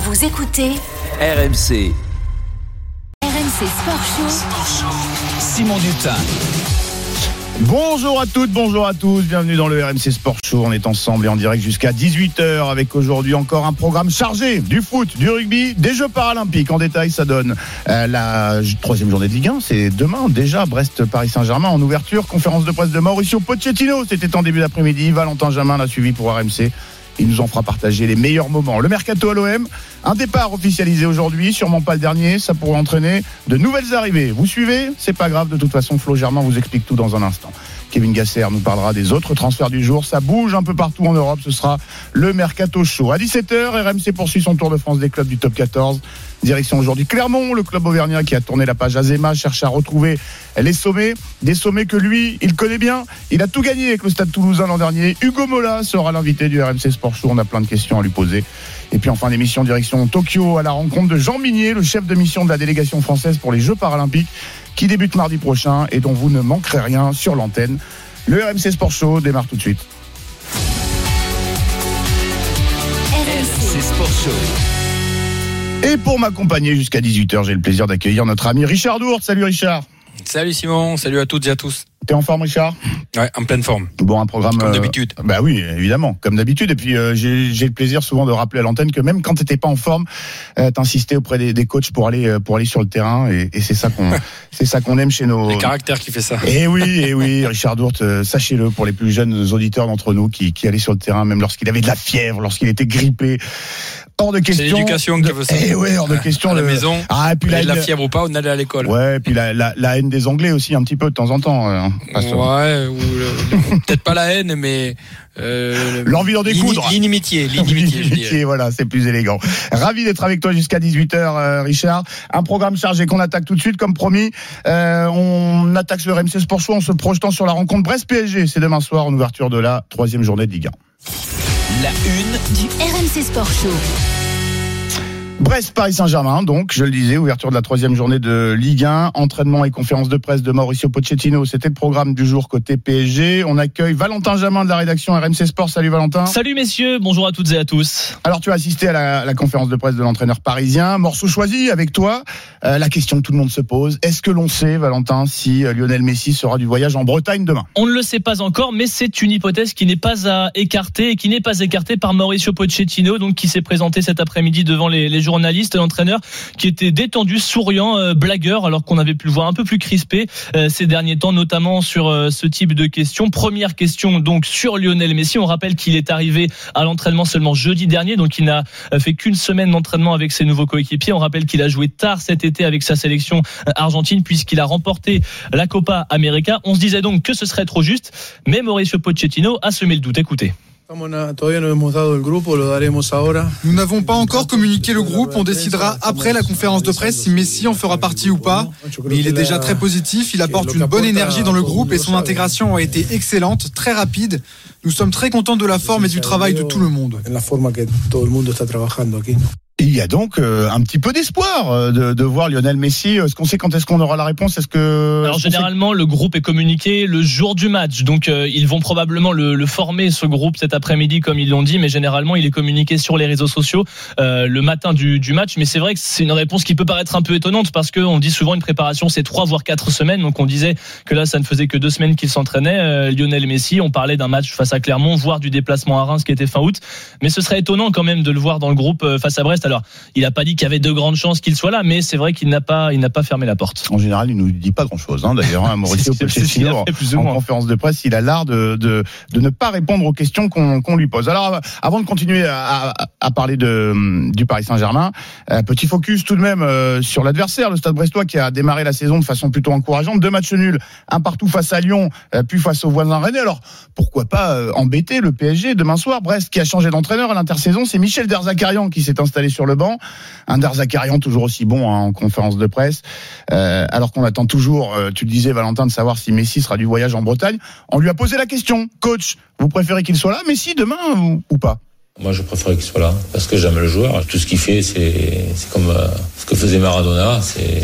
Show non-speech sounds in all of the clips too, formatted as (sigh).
Vous écoutez RMC, RMC Sport Show. Simon Dutin. Bonjour à toutes, bonjour à tous, bienvenue dans le RMC Sport Show. On est ensemble et en direct jusqu'à 18h avec aujourd'hui encore un programme chargé du foot, du rugby, des Jeux paralympiques. En détail, ça donne euh, la troisième journée de Ligue 1. C'est demain déjà, Brest-Paris-Saint-Germain en ouverture. Conférence de presse de Mauricio Pochettino. C'était en début d'après-midi. Valentin Jamin l'a suivi pour RMC. Il nous en fera partager les meilleurs moments. Le mercato à l'OM, un départ officialisé aujourd'hui, sûrement pas le dernier, ça pourrait entraîner de nouvelles arrivées. Vous suivez C'est pas grave, de toute façon, Flo Germain vous explique tout dans un instant. Kevin Gasser nous parlera des autres transferts du jour. Ça bouge un peu partout en Europe. Ce sera le Mercato Show. À 17h, RMC poursuit son tour de France des clubs du top 14. Direction aujourd'hui Clermont, le club auvergnat qui a tourné la page Azema, cherche à retrouver les sommets. Des sommets que lui, il connaît bien. Il a tout gagné avec le stade toulousain l'an dernier. Hugo Mola sera l'invité du RMC Sport Show. On a plein de questions à lui poser. Et puis en fin d'émission, direction Tokyo à la rencontre de Jean Minier, le chef de mission de la délégation française pour les Jeux paralympiques, qui débute mardi prochain et dont vous ne manquerez rien sur l'antenne. Le RMC Sport Show démarre tout de suite. RMC Sport Show. Et pour m'accompagner jusqu'à 18h, j'ai le plaisir d'accueillir notre ami Richard Dourte. Salut Richard. Salut Simon, salut à toutes et à tous. T'es en forme Richard? Ouais, en pleine forme. Bon, un programme. Comme euh, d'habitude. Bah oui, évidemment, comme d'habitude. Et puis euh, j'ai le plaisir souvent de rappeler à l'antenne que même quand t'étais pas en forme, euh, t'insistais auprès des, des coachs pour aller euh, pour aller sur le terrain. Et, et c'est ça qu'on (laughs) c'est ça qu'on aime chez nos. Le caractère qui fait ça. Et oui, et oui, Richard Dourte, sachez-le pour les plus jeunes auditeurs d'entre nous qui, qui allaient sur le terrain, même lorsqu'il avait de la fièvre, lorsqu'il était grippé, hors de C'est question. l'éducation qui veut ça. Eh ouais, hors de question. À la le- maison, Ah, et puis la, a de la haine- fièvre ou pas, on allait à l'école. Ouais, et puis la, la, la haine des Anglais aussi un petit peu de temps en temps. euh, sûr. Ouais, ou le- (laughs) peut-être pas la haine, mais euh, L'envie d'en découdre. l'ini- L'inimitié, (laughs) l'inimitié, voilà, c'est plus élégant. Ravi d'être avec toi jusqu'à 18h, euh, Richard. Un programme chargé qu'on attaque tout de suite, comme promis. Euh, on attaque le RMC Sport Show en se projetant sur la rencontre Brest-PSG. C'est demain soir en ouverture de la troisième journée de Ligue 1. La une Du RMC Sport Show. Brest Paris Saint-Germain, donc je le disais, ouverture de la troisième journée de Ligue 1, entraînement et conférence de presse de Mauricio Pochettino, c'était le programme du jour côté PSG. On accueille Valentin Jamin de la rédaction RMC Sport. Salut Valentin. Salut messieurs, bonjour à toutes et à tous. Alors tu as assisté à la, la conférence de presse de l'entraîneur parisien, morceau choisi avec toi. Euh, la question que tout le monde se pose, est-ce que l'on sait, Valentin, si euh, Lionel Messi sera du voyage en Bretagne demain? On ne le sait pas encore, mais c'est une hypothèse qui n'est pas à écarter et qui n'est pas écartée par Mauricio Pochettino, donc qui s'est présenté cet après-midi devant les, les journalistes, l'entraîneur qui était détendu, souriant, euh, blagueur, alors qu'on avait pu le voir un peu plus crispé euh, ces derniers temps, notamment sur euh, ce type de questions. Première question donc sur Lionel Messi. On rappelle qu'il est arrivé à l'entraînement seulement jeudi dernier, donc il n'a fait qu'une semaine d'entraînement avec ses nouveaux coéquipiers. On rappelle qu'il a joué tard cet été avec sa sélection argentine puisqu'il a remporté la Copa América. On se disait donc que ce serait trop juste, mais Mauricio Pochettino a semé le doute. Écoutez. Nous n'avons pas encore communiqué le groupe, on décidera après la conférence de presse si Messi en fera partie ou pas. Mais il est déjà très positif, il apporte une bonne énergie dans le groupe et son intégration a été excellente, très rapide. Nous sommes très contents de la forme et du travail de tout le monde. Il y a donc euh, un petit peu d'espoir euh, de, de voir Lionel Messi. Est-ce qu'on sait quand est-ce qu'on aura la réponse? Est-ce que Alors sait- généralement, le groupe est communiqué le jour du match, donc euh, ils vont probablement le, le former ce groupe cet après-midi, comme ils l'ont dit. Mais généralement, il est communiqué sur les réseaux sociaux euh, le matin du, du match. Mais c'est vrai que c'est une réponse qui peut paraître un peu étonnante parce qu'on dit souvent une préparation c'est trois voire quatre semaines. Donc on disait que là, ça ne faisait que deux semaines qu'il s'entraînait. Euh, Lionel Messi, on parlait d'un match face à Clermont, voire du déplacement à Reims qui était fin août. Mais ce serait étonnant quand même de le voir dans le groupe euh, face à Brest. Alors, il a pas dit qu'il y avait de grandes chances qu'il soit là, mais c'est vrai qu'il n'a pas, il n'a pas fermé la porte. En général, il nous dit pas grand-chose. Hein, D'ailleurs, hein, (laughs) Mauricio Pochettino, en moins. conférence de presse, il a l'art de, de, de ne pas répondre aux questions qu'on qu'on lui pose. Alors, avant de continuer à, à, à parler de, du Paris Saint-Germain, euh, petit focus tout de même euh, sur l'adversaire, le Stade Brestois, qui a démarré la saison de façon plutôt encourageante. Deux matchs nuls, un partout face à Lyon, euh, puis face aux voisins rennais. Alors, pourquoi pas euh, embêter le PSG demain soir? Brest, qui a changé d'entraîneur à l'intersaison, c'est Michel Derzakarian qui s'est installé sur sur le banc. Un Darzakarian toujours aussi bon hein, en conférence de presse. Euh, alors qu'on attend toujours, euh, tu le disais Valentin, de savoir si Messi sera du voyage en Bretagne. On lui a posé la question, coach, vous préférez qu'il soit là, Messi demain ou, ou pas? Moi, je préfère qu'il soit là parce que j'aime le joueur. Tout ce qu'il fait, c'est comme euh, ce que faisait Maradona. C'est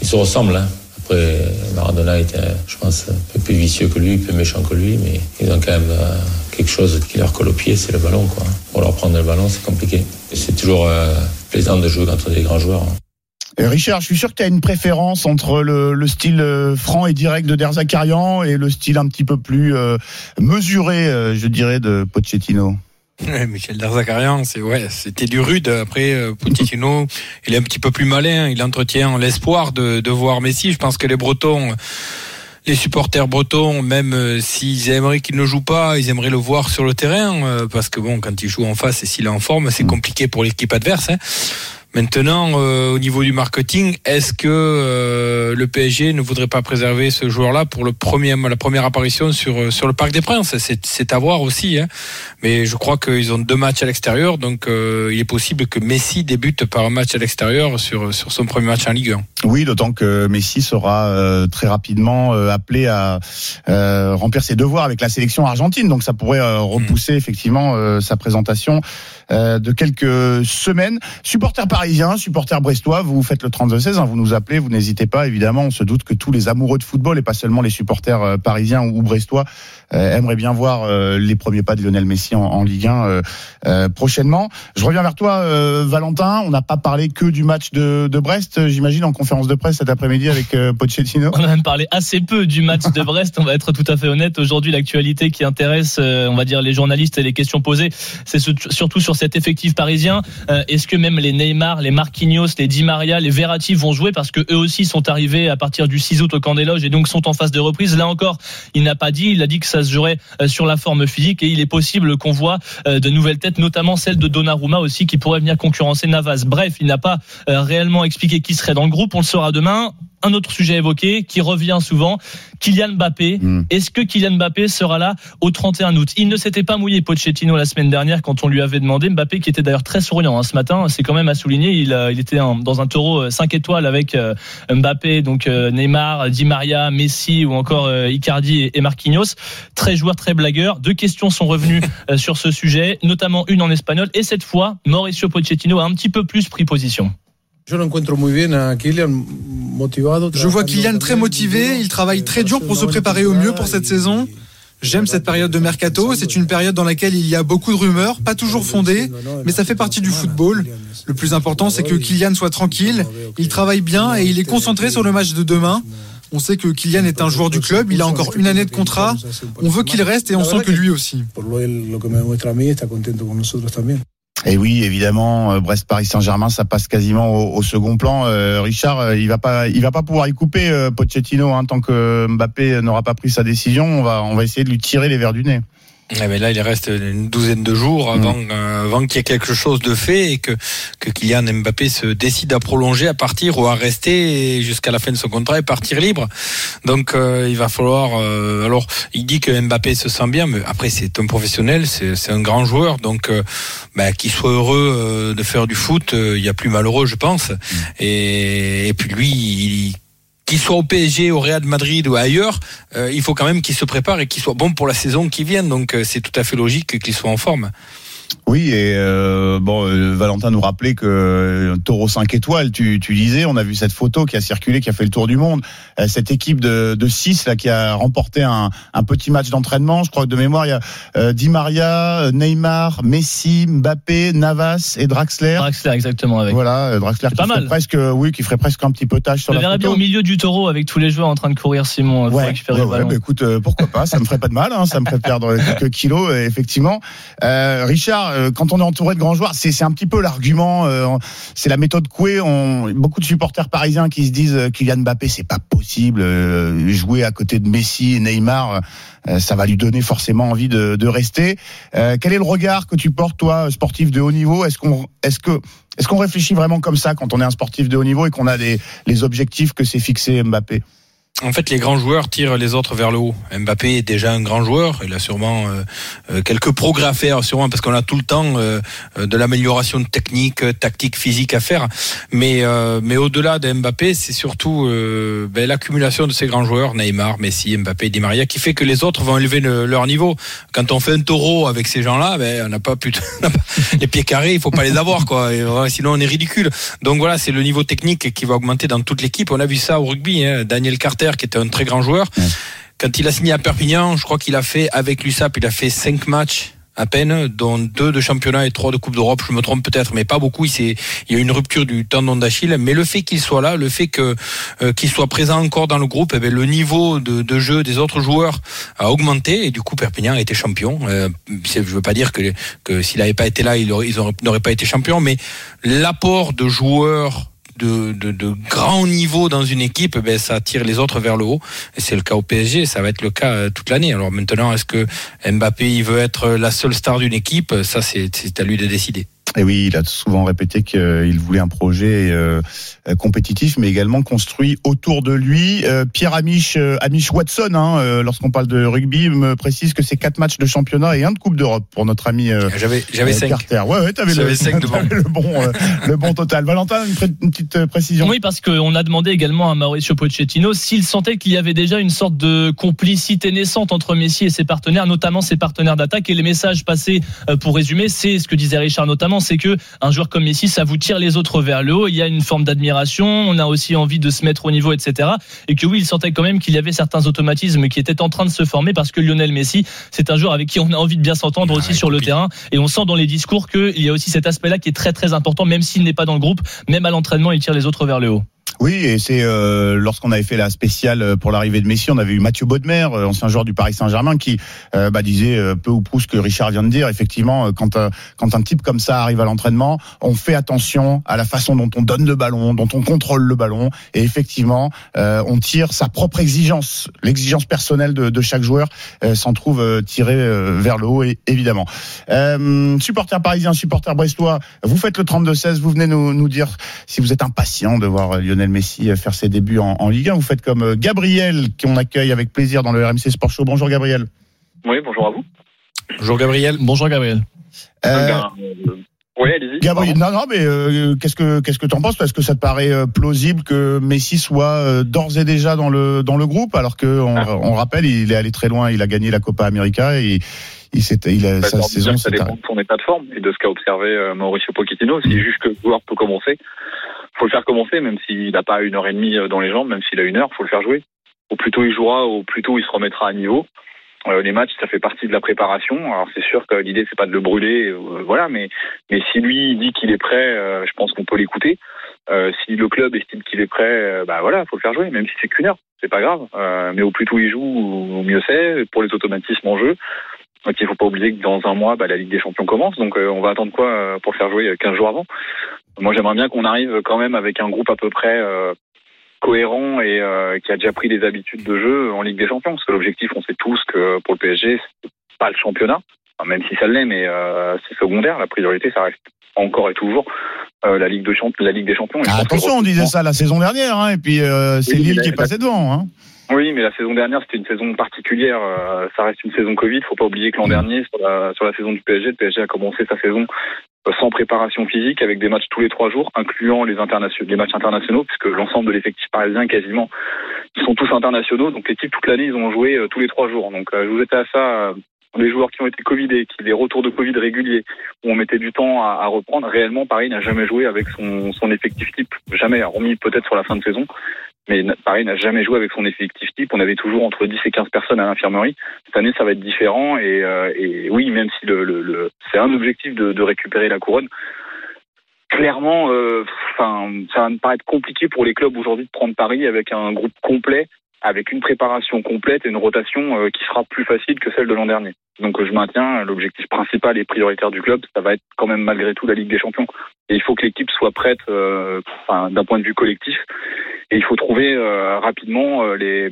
ils se ressemblent. Hein. Après, Maradona était, je pense, un peu plus vicieux que lui, plus méchant que lui, mais ils ont quand même euh, quelque chose qui leur colle au pied, c'est le ballon. Pour leur prendre le ballon, c'est compliqué. C'est toujours euh, plaisant de jouer contre des grands joueurs. Hein. Richard, je suis sûr que tu as une préférence entre le, le style euh, franc et direct de Derzakarian et le style un petit peu plus euh, mesuré, euh, je dirais, de Pochettino. (laughs) Ouais, Michel Derzakarian, c'est ouais, c'était du rude. Après, euh, Pochettino, il est un petit peu plus malin. Il entretient l'espoir de, de voir Messi. Je pense que les Bretons, les supporters bretons, même euh, s'ils aimeraient qu'il ne joue pas, ils aimeraient le voir sur le terrain, euh, parce que bon, quand il joue en face et s'il est en forme, c'est compliqué pour l'équipe adverse. Hein. Maintenant, euh, au niveau du marketing, est-ce que euh, le PSG ne voudrait pas préserver ce joueur-là pour le premier, la première apparition sur euh, sur le Parc des Princes? C'est à voir aussi. Hein. Mais je crois qu'ils ont deux matchs à l'extérieur, donc euh, il est possible que Messi débute par un match à l'extérieur sur sur son premier match en Ligue 1. Oui, d'autant que Messi sera euh, très rapidement euh, appelé à euh, remplir ses devoirs avec la sélection argentine. Donc ça pourrait euh, repousser effectivement euh, sa présentation euh, de quelques semaines. Supporters parisiens, supporters brestois, vous faites le 32-16, hein, vous nous appelez, vous n'hésitez pas. Évidemment, on se doute que tous les amoureux de football et pas seulement les supporters euh, parisiens ou, ou brestois euh, aimeraient bien voir euh, les premiers pas de Lionel Messi en, Ligue 1 euh, prochainement. Je reviens vers toi, Valentin. On n'a pas parlé que du match de, Brest, j'imagine, en conférence de presse cet après-midi avec Pochettino. On a même parlé assez peu du match de Brest, on va être tout à fait honnête. Aujourd'hui, l'actualité qui intéresse, on va dire, les journalistes et les questions posées, c'est ce- surtout sur cet effectif parisien. Est-ce que même les Neymar, les Marquinhos, les Di Maria, les Verratti vont jouer? Parce que eux aussi sont arrivés à partir du 6 août au camp des loges et donc sont en phase de reprise. Là encore, il n'a pas dit, il a dit que ça euh, sur la forme physique et il est possible qu'on voit euh, de nouvelles têtes, notamment celle de Donnarumma aussi qui pourrait venir concurrencer Navas. Bref, il n'a pas euh, réellement expliqué qui serait dans le groupe. On le saura demain. Un autre sujet évoqué qui revient souvent, Kylian Mbappé. Mm. Est-ce que Kylian Mbappé sera là au 31 août? Il ne s'était pas mouillé Pochettino la semaine dernière quand on lui avait demandé. Mbappé qui était d'ailleurs très souriant hein, ce matin, c'est quand même à souligner. Il, euh, il était dans un taureau 5 étoiles avec euh, Mbappé, donc euh, Neymar, Di Maria, Messi ou encore euh, Icardi et, et Marquinhos. Très joueur, très blagueur. Deux questions sont revenues (laughs) euh, sur ce sujet, notamment une en espagnol. Et cette fois, Mauricio Pochettino a un petit peu plus pris position. Yo lo encuentro muy bien a Kylian, motivado. Je vois Kylian très motivé, il travaille très dur pour se préparer au mieux pour cette saison. J'aime cette période de mercato, c'est une période dans laquelle il y a beaucoup de rumeurs, pas toujours fondées, mais ça fait partie du football. Le plus important, c'est que Kylian soit tranquille, il travaille bien et il est concentré sur le match de demain. On sait que Kylian est un joueur du club, il a encore une année de contrat. On veut qu'il reste et on sent que lui aussi. Et oui, évidemment, euh, Brest-Paris Saint-Germain, ça passe quasiment au, au second plan. Euh, Richard, euh, il va pas, il va pas pouvoir y couper euh, Pochettino hein, tant que Mbappé n'aura pas pris sa décision. On va, on va essayer de lui tirer les verres du nez. Ouais, mais là, il reste une douzaine de jours avant, euh, avant qu'il y ait quelque chose de fait et que, que Kylian Mbappé se décide à prolonger, à partir ou à rester jusqu'à la fin de son contrat et partir libre. Donc, euh, il va falloir. euh, alors, il dit que Mbappé se sent bien, mais après, c'est un professionnel, c'est c'est un grand joueur, donc euh, bah, qu'il soit heureux euh, de faire du foot, euh, il y a plus malheureux, je pense. Et, et puis lui, il qu'il soit au PSG, au Real Madrid ou ailleurs, euh, il faut quand même qu'il se prépare et qu'il soit bon pour la saison qui vient. Donc euh, c'est tout à fait logique qu'il soit en forme. Oui, et euh, bon, euh, Valentin nous rappelait que euh, Taureau 5 étoiles, tu, tu disais, on a vu cette photo qui a circulé, qui a fait le tour du monde. Euh, cette équipe de, de 6 là, qui a remporté un, un petit match d'entraînement, je crois que de mémoire, il y a euh, Di Maria, Neymar, Messi, Mbappé, Navas et Draxler. Draxler, exactement. Avec. Voilà, Draxler qui pas ferait mal. presque, oui, qui ferait presque un petit potage sur Je le la verrais bien photo. au milieu du taureau avec tous les joueurs en train de courir, Simon, pour Ouais, récupérer ouais, le ouais, ballon. bah écoute, pourquoi pas, ça me ferait pas de mal, hein, ça me ferait perdre quelques kilos, effectivement. Euh, Euh, quand on est entouré de grands joueurs, c'est un petit peu l'argument, euh, c'est la méthode Coué. Beaucoup de supporters parisiens qui se disent euh, Kylian Mbappé, c'est pas possible, jouer à côté de Messi et Neymar, ça va lui donner forcément envie de, rester. Quel est le regard que tu portes, toi, sportif de haut niveau? Est-ce qu'on, que, est-ce réfléchit vraiment comme ça quand on est un sportif de haut niveau et qu'on a des, les objectifs que s'est fixé Mbappé? En fait, les grands joueurs tirent les autres vers le haut. Mbappé est déjà un grand joueur. Il a sûrement euh, euh, quelques progrès à faire, sûrement parce qu'on a tout le temps euh, de l'amélioration technique, tactique, physique à faire. Mais, mais au-delà de Mbappé, c'est surtout ben, l'accumulation de ces grands joueurs, Neymar, Messi, Mbappé, Di Maria, qui fait que les autres vont élever leur niveau. Quand on fait un taureau avec ces gens-là, ben, on n'a pas plus (laughs) les pieds carrés, il faut pas les avoir, quoi. sinon, on est ridicule. Donc voilà, c'est le niveau technique qui va augmenter dans toute l'équipe. On a vu ça au rugby. Hein. Daniel Carter qui était un très grand joueur. Quand il a signé à Perpignan, je crois qu'il a fait avec l'USAP, il a fait cinq matchs à peine, dont deux de championnat et trois de Coupe d'Europe. Je me trompe peut-être, mais pas beaucoup. Il, il y a une rupture du tendon d'Achille. Mais le fait qu'il soit là, le fait que euh, qu'il soit présent encore dans le groupe, eh bien, le niveau de, jeu des autres joueurs a augmenté et du coup Perpignan a été champion. Euh, je veux pas dire que, que s'il n'avait pas été là, il n'aurait pas été champion, mais l'apport de joueurs de, de, de, grand niveau dans une équipe, ben, ça tire les autres vers le haut. Et c'est le cas au PSG, ça va être le cas euh, toute l'année. Alors maintenant, est-ce que Mbappé il veut être la seule star d'une équipe? Ça, c'est à lui de décider. Et oui, il a souvent répété qu'il voulait un projet euh, compétitif, mais également construit autour de lui. Euh, Pierre euh, Amiche Watson, hein, lorsqu'on parle de rugby, me précise que c'est quatre matchs de championnat et un de Coupe d'Europe pour notre ami j'avais j'avais cinq. Carter. Ouais, ouais, t'avais le, cinq (laughs) le bon (laughs) le bon total. Valentin, une, petite précision. Oui, parce qu'on a demandé également à Mauricio Pochettino s'il sentait qu'il y avait déjà une sorte de complicité naissante entre Messi et ses partenaires, notamment ses partenaires d'attaque. Et les messages passés, pour résumer, c'est ce que disait Richard notamment c'est que un joueur comme Messi, ça vous tire les autres vers le haut. Il y a une forme d'admiration. On a aussi envie de se mettre au niveau, etc. Et que oui, il sentait quand même qu'il y avait certains automatismes qui étaient en train de se former parce que Lionel Messi, c'est un joueur avec qui on a envie de bien s'entendre aussi sur le terrain. Et on sent dans les discours qu'il y a aussi cet aspect-là qui est très très important, même s'il n'est pas dans le groupe, même à l'entraînement, il tire les autres vers le haut. Oui, et c'est euh, lorsqu'on avait fait la spéciale euh, pour l'arrivée de Messi, on avait eu Mathieu Baudemer, euh, ancien joueur du Paris Saint-Germain, qui bah, disait peu ou prou ce que Richard vient de dire. Effectivement, quand quand un type comme ça arrive à l'entraînement, on fait attention à la façon dont on donne le ballon, dont on contrôle le ballon, et effectivement, on tire sa propre exigence, l'exigence personnelle de, de, chaque joueur s'en trouve tiré vers le haut, et, évidemment. supporter parisien, supporter brestois, vous faites le 32-16, vous venez nous, nous dire si vous êtes impatient de voir Lionel Messi euh, faire ses débuts en, Ligue 1. Vous faites comme euh, Gabriel, qu'on accueille avec plaisir dans le RMC Sport Show. Bonjour Gabriel. Oui, bonjour à vous. Bonjour Gabriel. Bonjour Gabriel. Euh, oui, allez-y. Gabriel, non, non, mais qu'est-ce que qu'est-ce que t'en penses? Est-ce que ça te paraît plausible que Messi soit d'ores et déjà dans le dans le groupe, alors que on, ah. rappelle, il est allé très loin, il a gagné la Copa América et il, il a, bah, sa saison. Ça dépend de son état de forme et de ce qu'a observé Mauricio Pochettino. S'il juge que le joueur peut commencer, faut le faire commencer, même s'il n'a pas une heure et demie euh, dans les jambes, même s'il a une heure, faut le faire jouer. Au plus tôt il jouera, au plus tôt il se remettra à niveau. Euh, les matchs, ça fait partie de la préparation. Alors c'est sûr que l'idée c'est pas de le brûler, euh, voilà, mais mais si lui dit qu'il est prêt, je pense qu'on peut l'écouter. si le club estime qu'il est prêt, bah voilà, faut le faire jouer, même si c'est qu'une heure, c'est pas grave. mais au plus tôt il joue, au mieux c'est. Pour les automatismes en jeu, donc il faut pas oublier que dans un mois, bah, la Ligue des Champions commence. Donc on va attendre quoi pour faire jouer 15 jours avant? Moi, j'aimerais bien qu'on arrive quand même avec un groupe à peu près euh, cohérent et euh, qui a déjà pris des habitudes de jeu en Ligue des Champions. Parce que l'objectif, on sait tous que pour le PSG, c'est pas le championnat, même si ça l'est, mais euh, c'est secondaire. La priorité, ça reste encore et toujours la Ligue de la Ligue des Champions. Ah, attention, on disait ça la saison dernière, hein, et puis c'est Lille qui est passé devant. Hein. Oui, mais la saison dernière, c'était une saison particulière. ça reste une saison Covid. Faut pas oublier que l'an mm. dernier, sur la, sur la saison du PSG, le PSG a commencé sa saison sans préparation physique, avec des matchs tous les trois jours, incluant les, matchs internationaux, puisque l'ensemble de l'effectif parisien, quasiment, ils sont tous internationaux. Donc les toute l'année, ils ont joué euh, tous les trois jours. Donc euh, je vous étais à ça, euh, les joueurs qui ont été Covidés, qui des retours de Covid réguliers, où on mettait du temps à, à reprendre, réellement, Paris n'a jamais joué avec son, son effectif type. Jamais, hormis peut-être sur la fin de saison. Mais pareil, n'a jamais joué avec son effectif type. On avait toujours entre 10 et 15 personnes à l'infirmerie. Cette année, ça va être différent. Et, euh, et oui, même si le, le, le c'est un objectif de, de, récupérer la couronne, clairement, euh, ça va me paraître compliqué pour les clubs aujourd'hui de prendre Paris avec un groupe complet, avec une préparation complète et une rotation euh, qui sera plus facile que celle de l'an dernier. Donc je maintiens l'objectif principal et prioritaire du club, ça va être quand même malgré tout la Ligue des Champions. Et il faut que l'équipe soit prête, enfin, d'un point de vue collectif, et il faut trouver euh, rapidement euh, les,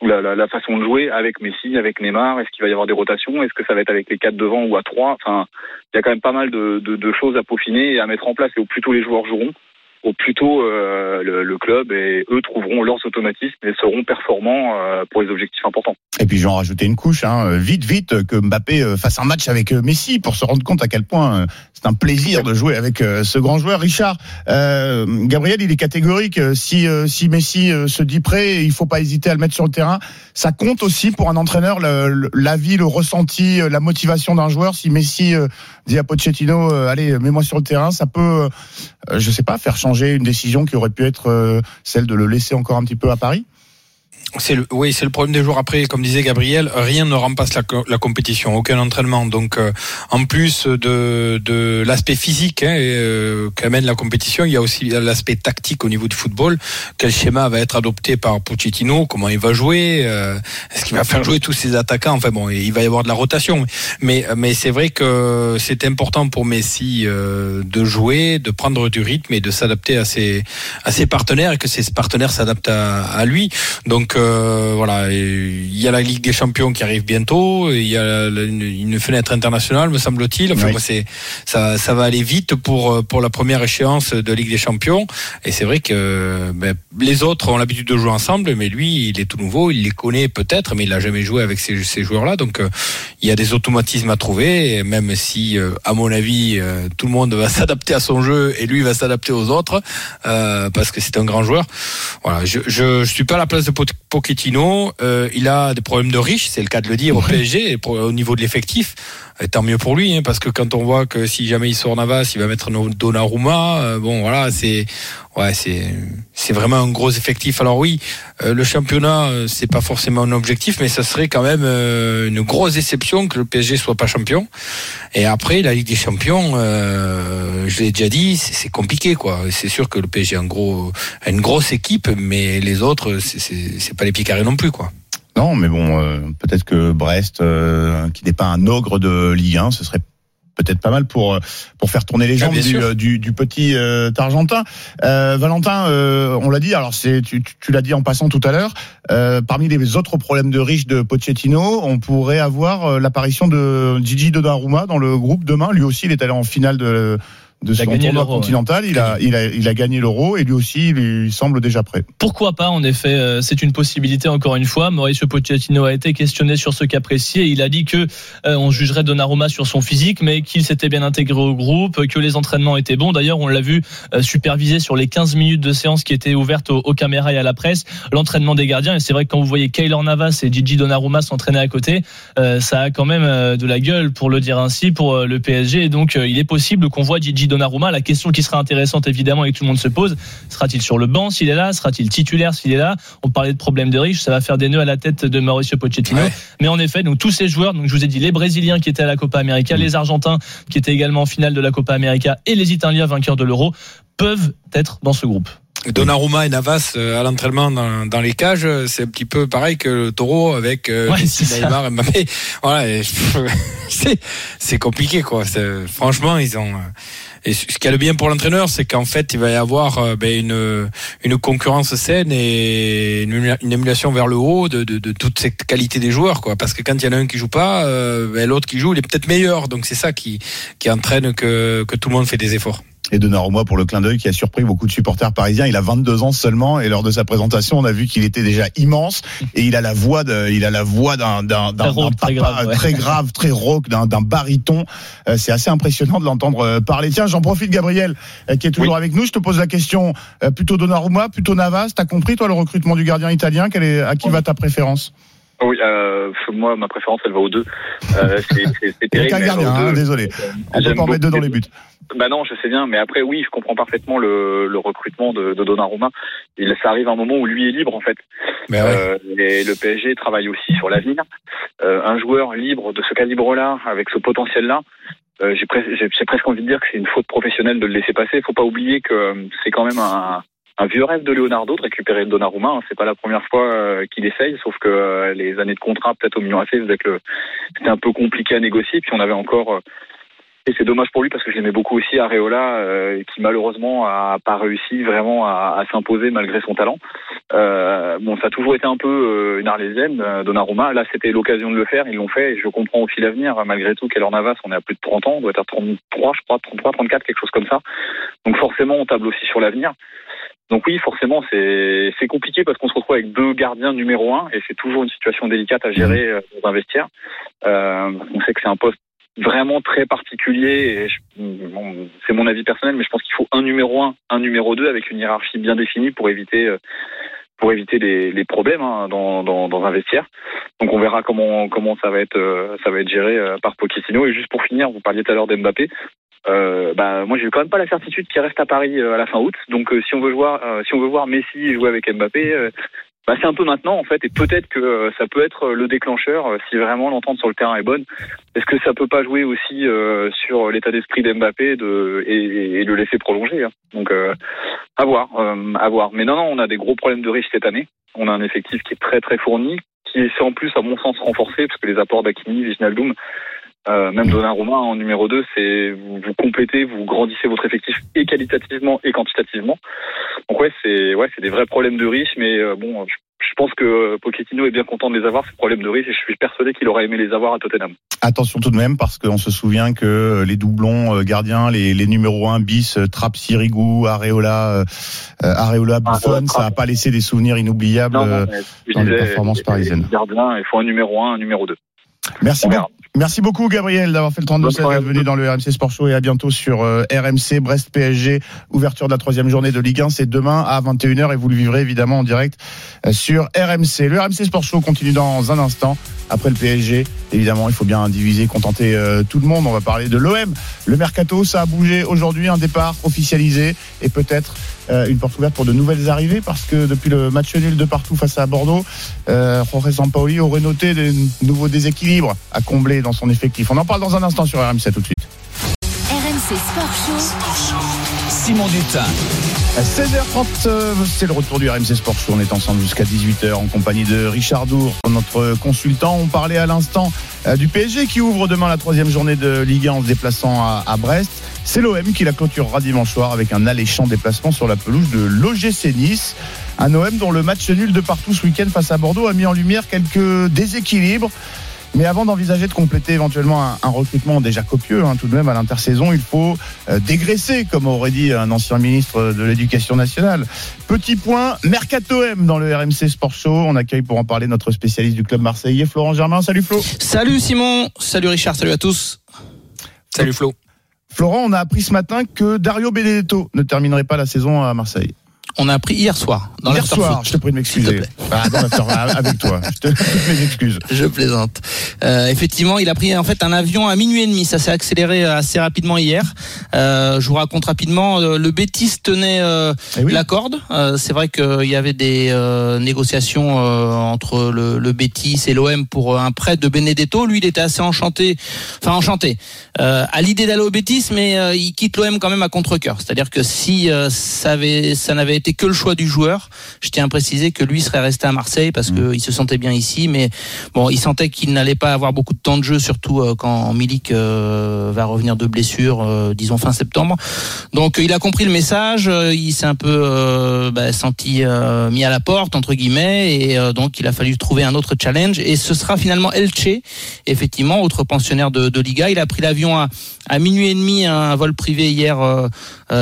la, la, la, façon de jouer avec Messi, avec Neymar. Est-ce qu'il va y avoir des rotations? Est-ce que ça va être avec les quatre devant ou à trois? Enfin, il y a quand même pas mal de, de, de, choses à peaufiner et à mettre en place. Et au plus tôt les joueurs joueront, au plus tôt euh, le, club et eux trouveront leurs automatismes et seront performants euh, pour les objectifs importants. Et puis j'en rajouter une couche, hein, vite vite que Mbappé fasse un match avec Messi pour se rendre compte à quel point c'est un plaisir de jouer avec ce grand joueur. Richard, euh, Gabriel, il est catégorique. Si si Messi se dit prêt, il faut pas hésiter à le mettre sur le terrain. Ça compte aussi pour un entraîneur l'avis, le, le ressenti, la motivation d'un joueur. Si Messi dit à Pochettino, allez, mets-moi sur le terrain, ça peut, je sais pas, faire changer une décision qui aurait pu être euh, celle de le laisser encore un petit peu à Paris c'est le, oui, c'est le problème des jours après. Comme disait Gabriel, rien ne remplace la, compétition, aucun entraînement. Donc, euh, en plus de, de l'aspect physique hein, euh, qu'amène la compétition, il y a aussi l'aspect tactique au niveau du football. Quel schéma va être adopté par Pochettino? Comment il va jouer? Euh, Est-ce qu'il va faire jouer tous ses attaquants? Enfin bon, il va y avoir de la rotation. Mais, mais c'est vrai que c'est important pour Messi euh, de jouer, de prendre du rythme et de s'adapter à ses, à ses partenaires et que ses partenaires s'adaptent à, à lui. Donc euh, voilà, il y a la Ligue des Champions qui arrive bientôt, il y a une, fenêtre internationale, me semble-t-il. Enfin, c'est ça, ça va aller vite pour pour la première échéance de Ligue des Champions. Et c'est vrai que ben, les autres ont l'habitude de jouer ensemble, mais lui, il est tout nouveau, il les connaît peut-être, mais il n'a jamais joué avec ces, ces joueurs-là. Donc, euh, il y a des automatismes à trouver, même si, euh, à mon avis, tout le monde va (laughs) s'adapter à son jeu et lui va s'adapter aux autres, parce que c'est un grand joueur. Voilà, je, je, je suis pas à la place de Pochettino, euh, il a des problèmes de riches, c'est le cas de le dire au PSG, au niveau de l'effectif. Et tant mieux pour lui, hein, parce que quand on voit que si jamais il sort Navas, il va mettre Donnarumma. Euh, bon, voilà, c'est ouais, c'est c'est vraiment un gros effectif. Alors oui, euh, le championnat, euh, c'est pas forcément un objectif, mais ça serait quand même une grosse déception que le PSG soit pas champion. Et après, la Ligue des Champions, je l'ai déjà dit, c'est compliqué, quoi. C'est sûr que le PSG a, a une grosse équipe, mais les autres, c'est pas les pieds non plus, quoi. Non, mais bon, euh, peut-être que Brest, euh, qui n'est pas un ogre de Ligue 1, ce serait peut-être pas mal pour euh, pour faire tourner les ah, jambes du, du, petit Argentin. Valentin, on l'a dit. Alors c'est tu, tu l'as dit en passant tout à l'heure. parmi les autres problèmes de riches de Pochettino, on pourrait avoir l'apparition de Gigi Donnarumma dans le groupe demain. Lui aussi, il est allé en finale de de son tournoi continental. Il, a, il, a, il a gagné l'euro et lui aussi, il, semble déjà prêt. Pourquoi pas En effet, euh, c'est une possibilité encore une fois. Mauricio Pochettino a été questionné sur ce qu'appréciait. Il a dit que euh, on jugerait Donnarumma sur son physique, mais qu'il s'était bien intégré au groupe, que les entraînements étaient bons. D'ailleurs, on l'a vu euh, supervisé sur les 15 minutes de séance qui étaient ouvertes aux, caméras et à la presse, l'entraînement des gardiens. Et c'est vrai que quand vous voyez Kaylor Navas et Gigi Donnarumma s'entraîner à côté, ça a quand même de la gueule, pour le dire ainsi, pour le PSG. Et donc, il est possible qu'on voit Gigi Donnarumma. La question qui sera intéressante évidemment et que tout le monde se pose, sera-t-il sur le banc s'il est là? Sera-t-il titulaire s'il est là? On parlait de problèmes de riches, ça va faire des nœuds à la tête de Mauricio Pochettino. Mais en effet, donc tous ces joueurs, donc je vous ai dit les Brésiliens qui étaient à la Copa América, mm. les Argentins qui étaient également en finale de la Copa América et les Italiens vainqueurs de l'Euro peuvent être dans ce groupe. Donnarumma et Navas euh, à l'entraînement dans, les cages, c'est un petit peu pareil que le Taureau avec euh, Neymar (laughs) et (laughs) Mbappé. Voilà, c'est compliqué quoi. Franchement, ils ont. Et ce qui est le bien pour l'entraîneur, c'est qu'en fait, il va y avoir euh, ben, une, une concurrence saine et une, émulation vers le haut de, de, de toute cette qualité des joueurs, quoi. Parce que quand il y en a un qui joue pas, ben, l'autre qui joue, il est peut-être meilleur. Donc c'est ça qui, qui entraîne que, que tout le monde fait des efforts et de Donnarumma pour le clin d'œil qui a surpris beaucoup de supporters parisiens. Il a 22 ans seulement et lors de sa présentation, on a vu qu'il était déjà immense et il a la voix de, il a la voix d'un d'un d'un très, grave, très grave, très rauque, d'un d'un baryton. Euh, c'est assez impressionnant de l'entendre euh, parler. Tiens, j'en profite, Gabriel, euh, qui est toujours avec nous. Je te pose la question plutôt Donnarumma, plutôt Navas. T'as compris toi le recrutement du gardien italien? Quelle est, À qui va ta préférence? Oui, euh, moi, ma préférence, elle va aux deux. Euh, c'est terrible. gardien, hein, désolé. On peut pas en mettre deux dans les buts. Bah non, je sais bien, mais après oui, je comprends parfaitement le, le recrutement de, de Donnarumma. Il, ça arrive un moment où lui est libre en fait. euh, et le PSG travaille aussi sur l'avenir. Euh, un joueur libre de ce calibre-là, avec ce potentiel-là, euh, j'ai presque envie de dire que c'est une faute professionnelle de le laisser passer. Il faut pas oublier que euh, c'est quand même un, un vieux rêve de Leonardo de récupérer Donnarumma. Hein. C'est pas la première fois euh, qu'il essaye, sauf que les années de contrat, peut-être au million AC, c'était un peu compliqué à négocier. Puis on avait encore Et c'est dommage pour lui parce que je l'aimais beaucoup aussi, Areola, euh, qui malheureusement a pas réussi vraiment à, à s'imposer malgré son talent. Euh, bon, ça a toujours été un peu euh, une arlésienne, Donnarumma. Là, c'était l'occasion de le faire, ils l'ont fait. Et je comprends aussi l'avenir, malgré tout, qu'elle en avance. On est à plus de 30 ans, on doit être à 33, je crois, 33, 34, quelque chose comme ça. Donc forcément, on table aussi sur l'avenir. Donc oui, forcément, c'est compliqué parce qu'on se retrouve avec deux gardiens numéro un et c'est toujours une situation délicate à gérer euh, dans un vestiaire. Euh, on sait que c'est un poste vraiment très particulier c'est mon avis personnel, mais je pense qu'il faut un numéro un, un numéro deux avec une hiérarchie bien définie pour éviter euh, pour éviter les, problèmes hein, dans, dans, un vestiaire. Donc on verra comment comment ça va être euh, ça va être géré euh, par Pochettino. Et juste pour finir, vous parliez tout à l'heure d'Mbappé. Euh, bah moi j'ai quand même pas la certitude qu'il reste à Paris à la fin août. Donc si on veut voir si on veut voir Messi jouer avec Mbappé, bah, c'est un peu maintenant en fait et peut-être que euh, ça peut être le déclencheur euh, si vraiment l'entente sur le terrain est bonne. Est-ce que ça peut pas jouer aussi euh, sur l'état d'esprit d'Mbappé de et, le laisser prolonger hein. Donc euh, à voir, euh, à voir. Mais non non, on a des gros problèmes de riches cette année. On a un effectif qui est très très fourni, qui est en plus à mon sens renforcé parce que les apports d'Akini, Wijnaldum euh, même Donnarumma en numéro 2, c'est vous, vous complétez, vous grandissez votre effectif et qualitativement et quantitativement. Donc ouais, c'est ouais, c'est des vrais problèmes de riches, mais euh, bon, je, je pense que euh, Pochettino est bien content de les avoir ces problèmes de riches et je suis persuadé qu'il aurait aimé les avoir à Tottenham. Attention tout de même parce qu'on se souvient que euh, les doublons euh, gardiens, les, les numéros 1 bis, Trapp, Sirigu, Areola, Areola, Buffon, ça n'a pas laissé des souvenirs inoubliables Non, non, dans les performances parisiennes. les gardiens, il faut un numéro 1, un numéro 2. Merci. Merci beaucoup Gabriel d'avoir fait le 32 Bonne 16 soirée à d'être venu dans le RMC Sport Show. Et à bientôt sur euh, RMC Brest PSG ouverture de la troisième journée de Ligue 1 c'est demain à 21h et vous le vivrez évidemment en direct euh, sur RMC le RMC Sport Show continue dans un instant. Après le PSG évidemment il faut bien diviser contenter euh, tout le monde. On va parler de l'OM le mercato ça a bougé aujourd'hui un départ officialisé et peut-être une porte ouverte pour de nouvelles arrivées parce que depuis le match nul de partout face à Bordeaux euh, Jorge Sampaoli aurait noté des nouveaux déséquilibres à combler dans son effectif. On en parle dans un instant sur RMC tout de suite. Simon Dutin. À 16h30, euh, c'est le retour du RMC Sport Show. On est ensemble jusqu'à 18h en compagnie de Richard Dour, notre consultant. On parlait à l'instant euh, du PSG qui ouvre demain la troisième journée de Ligue 1 en se déplaçant à, à Brest. C'est l'OM qui la clôturera dimanche soir avec un alléchant déplacement sur la pelouse de l'OGC Nice. Un OM dont le match nul de partout ce week-end face à Bordeaux a mis en lumière quelques déséquilibres. Mais avant d'envisager de compléter éventuellement un, un recrutement déjà copieux, hein, tout de même à l'intersaison, il faut euh, dégraisser, comme aurait dit un ancien ministre de l'Éducation nationale. Petit point, Mercato M dans le RMC Sport Show. On accueille pour en parler notre spécialiste du club marseillais, Florent Germain. Salut Flo. Salut Simon, salut Richard, salut à tous. Salut Flo. Florent, on a appris ce matin que Dario Benedetto ne terminerait pas la saison à Marseille. On a appris hier soir. Dans Hier soir, je te prie de m'excuser. Ah, avec toi. Je te toutes mes excuses. Je plaisante. Euh, effectivement, il a pris en fait un avion à minuit et demi. Ça s'est accéléré assez rapidement hier. Euh, je vous raconte rapidement. euh, Le Bétis tenait euh, Eh oui. la corde. Euh, c'est vrai qu'il y avait des euh, négociations euh, entre le, le Bétis et l'OM pour un prêt de Benedetto. Lui, il était assez enchanté, enfin enchanté, euh, à l'idée d'aller au Bétis, mais euh, il quitte l'OM quand même à contre-cœur. C'est-à-dire que si euh, ça, avait, ça n'avait que le choix du joueur, je tiens à préciser que lui serait resté à Marseille parce qu'il se sentait bien ici, mais bon, il sentait qu'il n'allait pas avoir beaucoup de temps de jeu, surtout euh, quand Milik euh, va revenir de blessure, euh, disons fin septembre. Donc il a compris le message, il s'est un peu bah, senti euh, mis à la porte entre guillemets, et donc il a fallu trouver un autre challenge. Et ce sera finalement Elche, effectivement, autre pensionnaire de, de Liga. Il a pris l'avion à, à minuit et demi, un vol privé hier,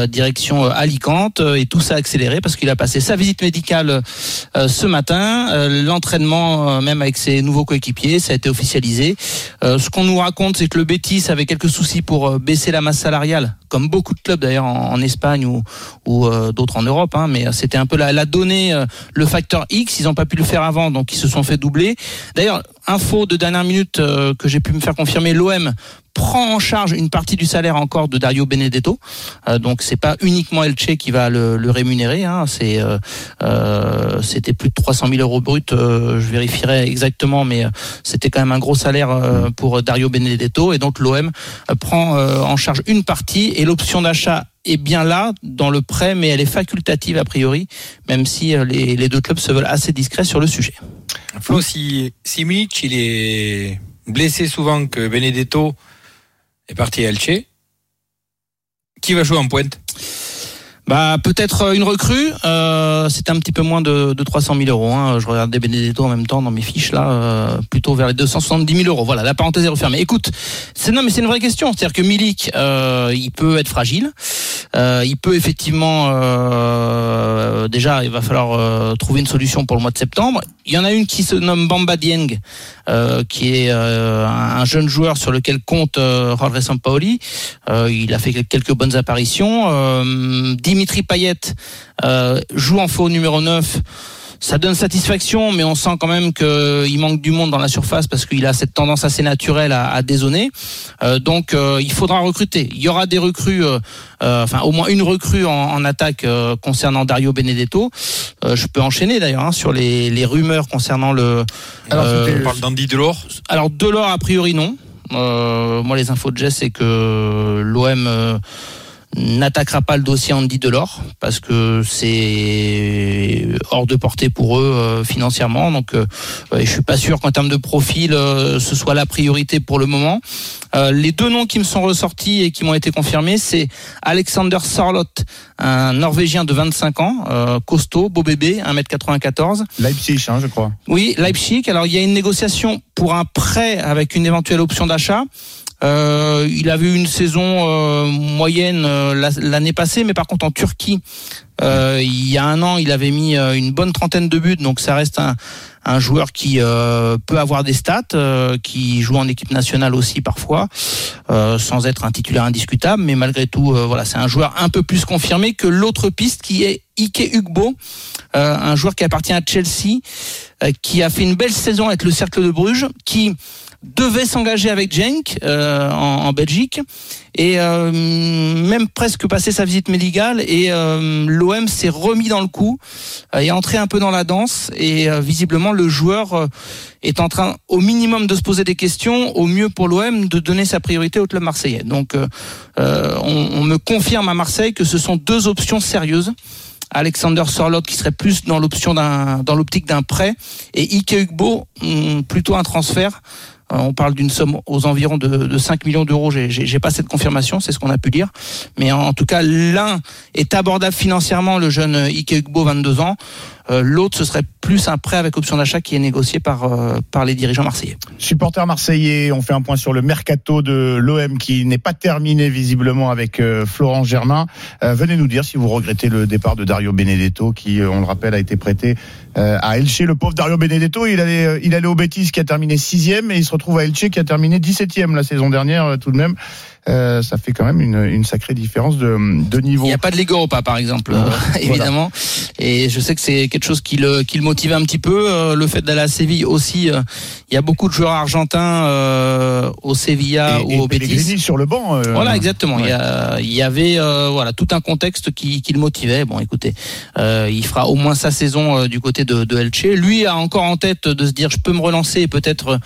direction euh, Alicante, euh, et tout ça accéléré parce qu'il a passé sa visite médicale euh, ce matin, euh, l'entraînement euh, même avec ses nouveaux coéquipiers, ça a été officialisé. Euh, ce qu'on nous raconte, c'est que le Betis avait quelques soucis pour euh, baisser la masse salariale, comme beaucoup de clubs d'ailleurs en, Espagne ou, ou euh, d'autres en Europe, hein, mais c'était un peu la, la donnée, euh, le facteur X. Ils n'ont pas pu le faire avant, donc ils se sont fait doubler. D'ailleurs, info de dernière minute euh, que j'ai pu me faire confirmer, l'OM prend en charge une partie du salaire encore de Dario Benedetto. Euh, donc c'est pas uniquement Elche qui va le, rémunérer. Hein. Euh, euh, c'était plus de 300 000 euros brut. euh, je vérifierai exactement, mais c'était quand même un gros salaire pour Dario Benedetto. Et donc l'OM prend en charge une partie et l'option d'achat est bien là dans le prêt, mais elle est facultative a priori, même si les, deux clubs se veulent assez discrets sur le sujet. Flo, si, si Milic, il est blessé souvent que Benedetto est parti à Elche. Qui va jouer en pointe? Bah peut-être euh, une recrue. Euh, c'est un petit peu moins de, de 300 000 euros. Hein. Je regardais Benedetto en même temps dans mes fiches là, euh, plutôt vers les 270 000 euros. Voilà, la parenthèse est refermée. Écoute, c'est non mais c'est une vraie question. C'est-à-dire que Milik, euh, il peut être fragile. Euh, il peut effectivement euh, déjà, il va falloir trouver une solution pour le mois de septembre. Il y en a une qui se nomme Bamba Dieng, qui est un jeune joueur sur lequel compte Jorge Sampaoli. Il a fait quelques bonnes apparitions. Dimitri Payet euh, joue en faux numéro 9 ça donne satisfaction, mais on sent quand même qu'il manque du monde dans la surface parce qu'il a cette tendance assez naturelle à, à dézonner. Euh, donc euh, il faudra recruter. Il y aura des recrues, euh, enfin au moins une recrue en, en attaque concernant Dario Benedetto. Je peux enchaîner d'ailleurs hein, sur les, les rumeurs concernant le. Alors, On parle d'Andy Delors. alors Delors a priori non. Moi les infos de Jess c'est que l'OM n'attaquera pas le dossier Andy Delors parce que c'est hors de portée pour eux euh, financièrement donc euh, je suis pas sûr qu'en termes de profil euh, ce soit la priorité pour le moment. Euh, les deux noms qui me sont ressortis et qui m'ont été confirmés c'est Alexander Sorlot un Norvégien de 25 ans euh, costaud beau bébé 1m94 Leipzig, hein, je crois. oui, Leipzig. Alors il y a une négociation pour un prêt avec une éventuelle option d'achat. Euh, il avait eu une saison euh, moyenne euh, la- l'année passée, mais par contre en Turquie, euh, il y a un an, il avait mis euh, une bonne trentaine de buts, donc ça reste un, un joueur qui euh, peut avoir des stats, qui joue en équipe nationale aussi parfois, sans être un titulaire indiscutable, mais malgré tout, voilà, c'est un joueur un peu plus confirmé que l'autre piste qui est Ike Ugbo, euh, un joueur qui appartient à Chelsea, qui a fait une belle saison avec le Cercle de Bruges, qui devait s'engager avec Genk euh, en, en Belgique. Et euh, même presque passé sa visite médicale. Et euh, l'OM s'est remis dans le coup euh, est entré un peu dans la danse. Et euh, visiblement le joueur euh, est en train au minimum de se poser des questions au mieux pour l'OM de donner sa priorité au club marseillais. Donc on, on me confirme à Marseille que ce sont deux options sérieuses. Alexander Sorlot qui serait plus dans l'option d'un dans l'optique d'un prêt et Ike Ugbo hum, plutôt un transfert on parle d'une somme aux environs de, de 5 millions d'euros. J'ai- J'ai pas cette confirmation, c'est ce qu'on a pu dire. Mais en, tout cas, l'un est abordable financièrement, le jeune Ike Ugbo, 22 ans. Euh, L'autre, ce serait plus un prêt avec option d'achat qui est négocié par, euh, par les dirigeants marseillais. Supporters marseillais, on fait un point sur le mercato de l'OM qui n'est pas terminé visiblement avec euh, Florent Germain. Venez nous dire si vous regrettez le départ de Dario Benedetto qui, on le rappelle, a été prêté à Elche. Le pauvre Dario Benedetto, il allait, il allait qui a terminé sixième et il se retrouve à Elche qui a terminé 17e la saison dernière tout de même. Euh, ça fait quand même une, une sacrée différence de, de niveau. Il n'y a pas de Ligue Europa, par exemple, euh, (laughs) évidemment. Et je sais que c'est quelque chose qui le, qui le motive un petit peu. Euh, le fait d'aller à Séville aussi, il y a beaucoup de joueurs argentins au Sevilla et, ou et au Betis. Sur le banc. Voilà, exactement. ouais. Il, y a- il y avait voilà tout un contexte qui, qui le motivait. Bon, écoutez, il fera au moins sa saison du côté de, de Elche. Lui a encore en tête de se dire je peux me relancer et peut-être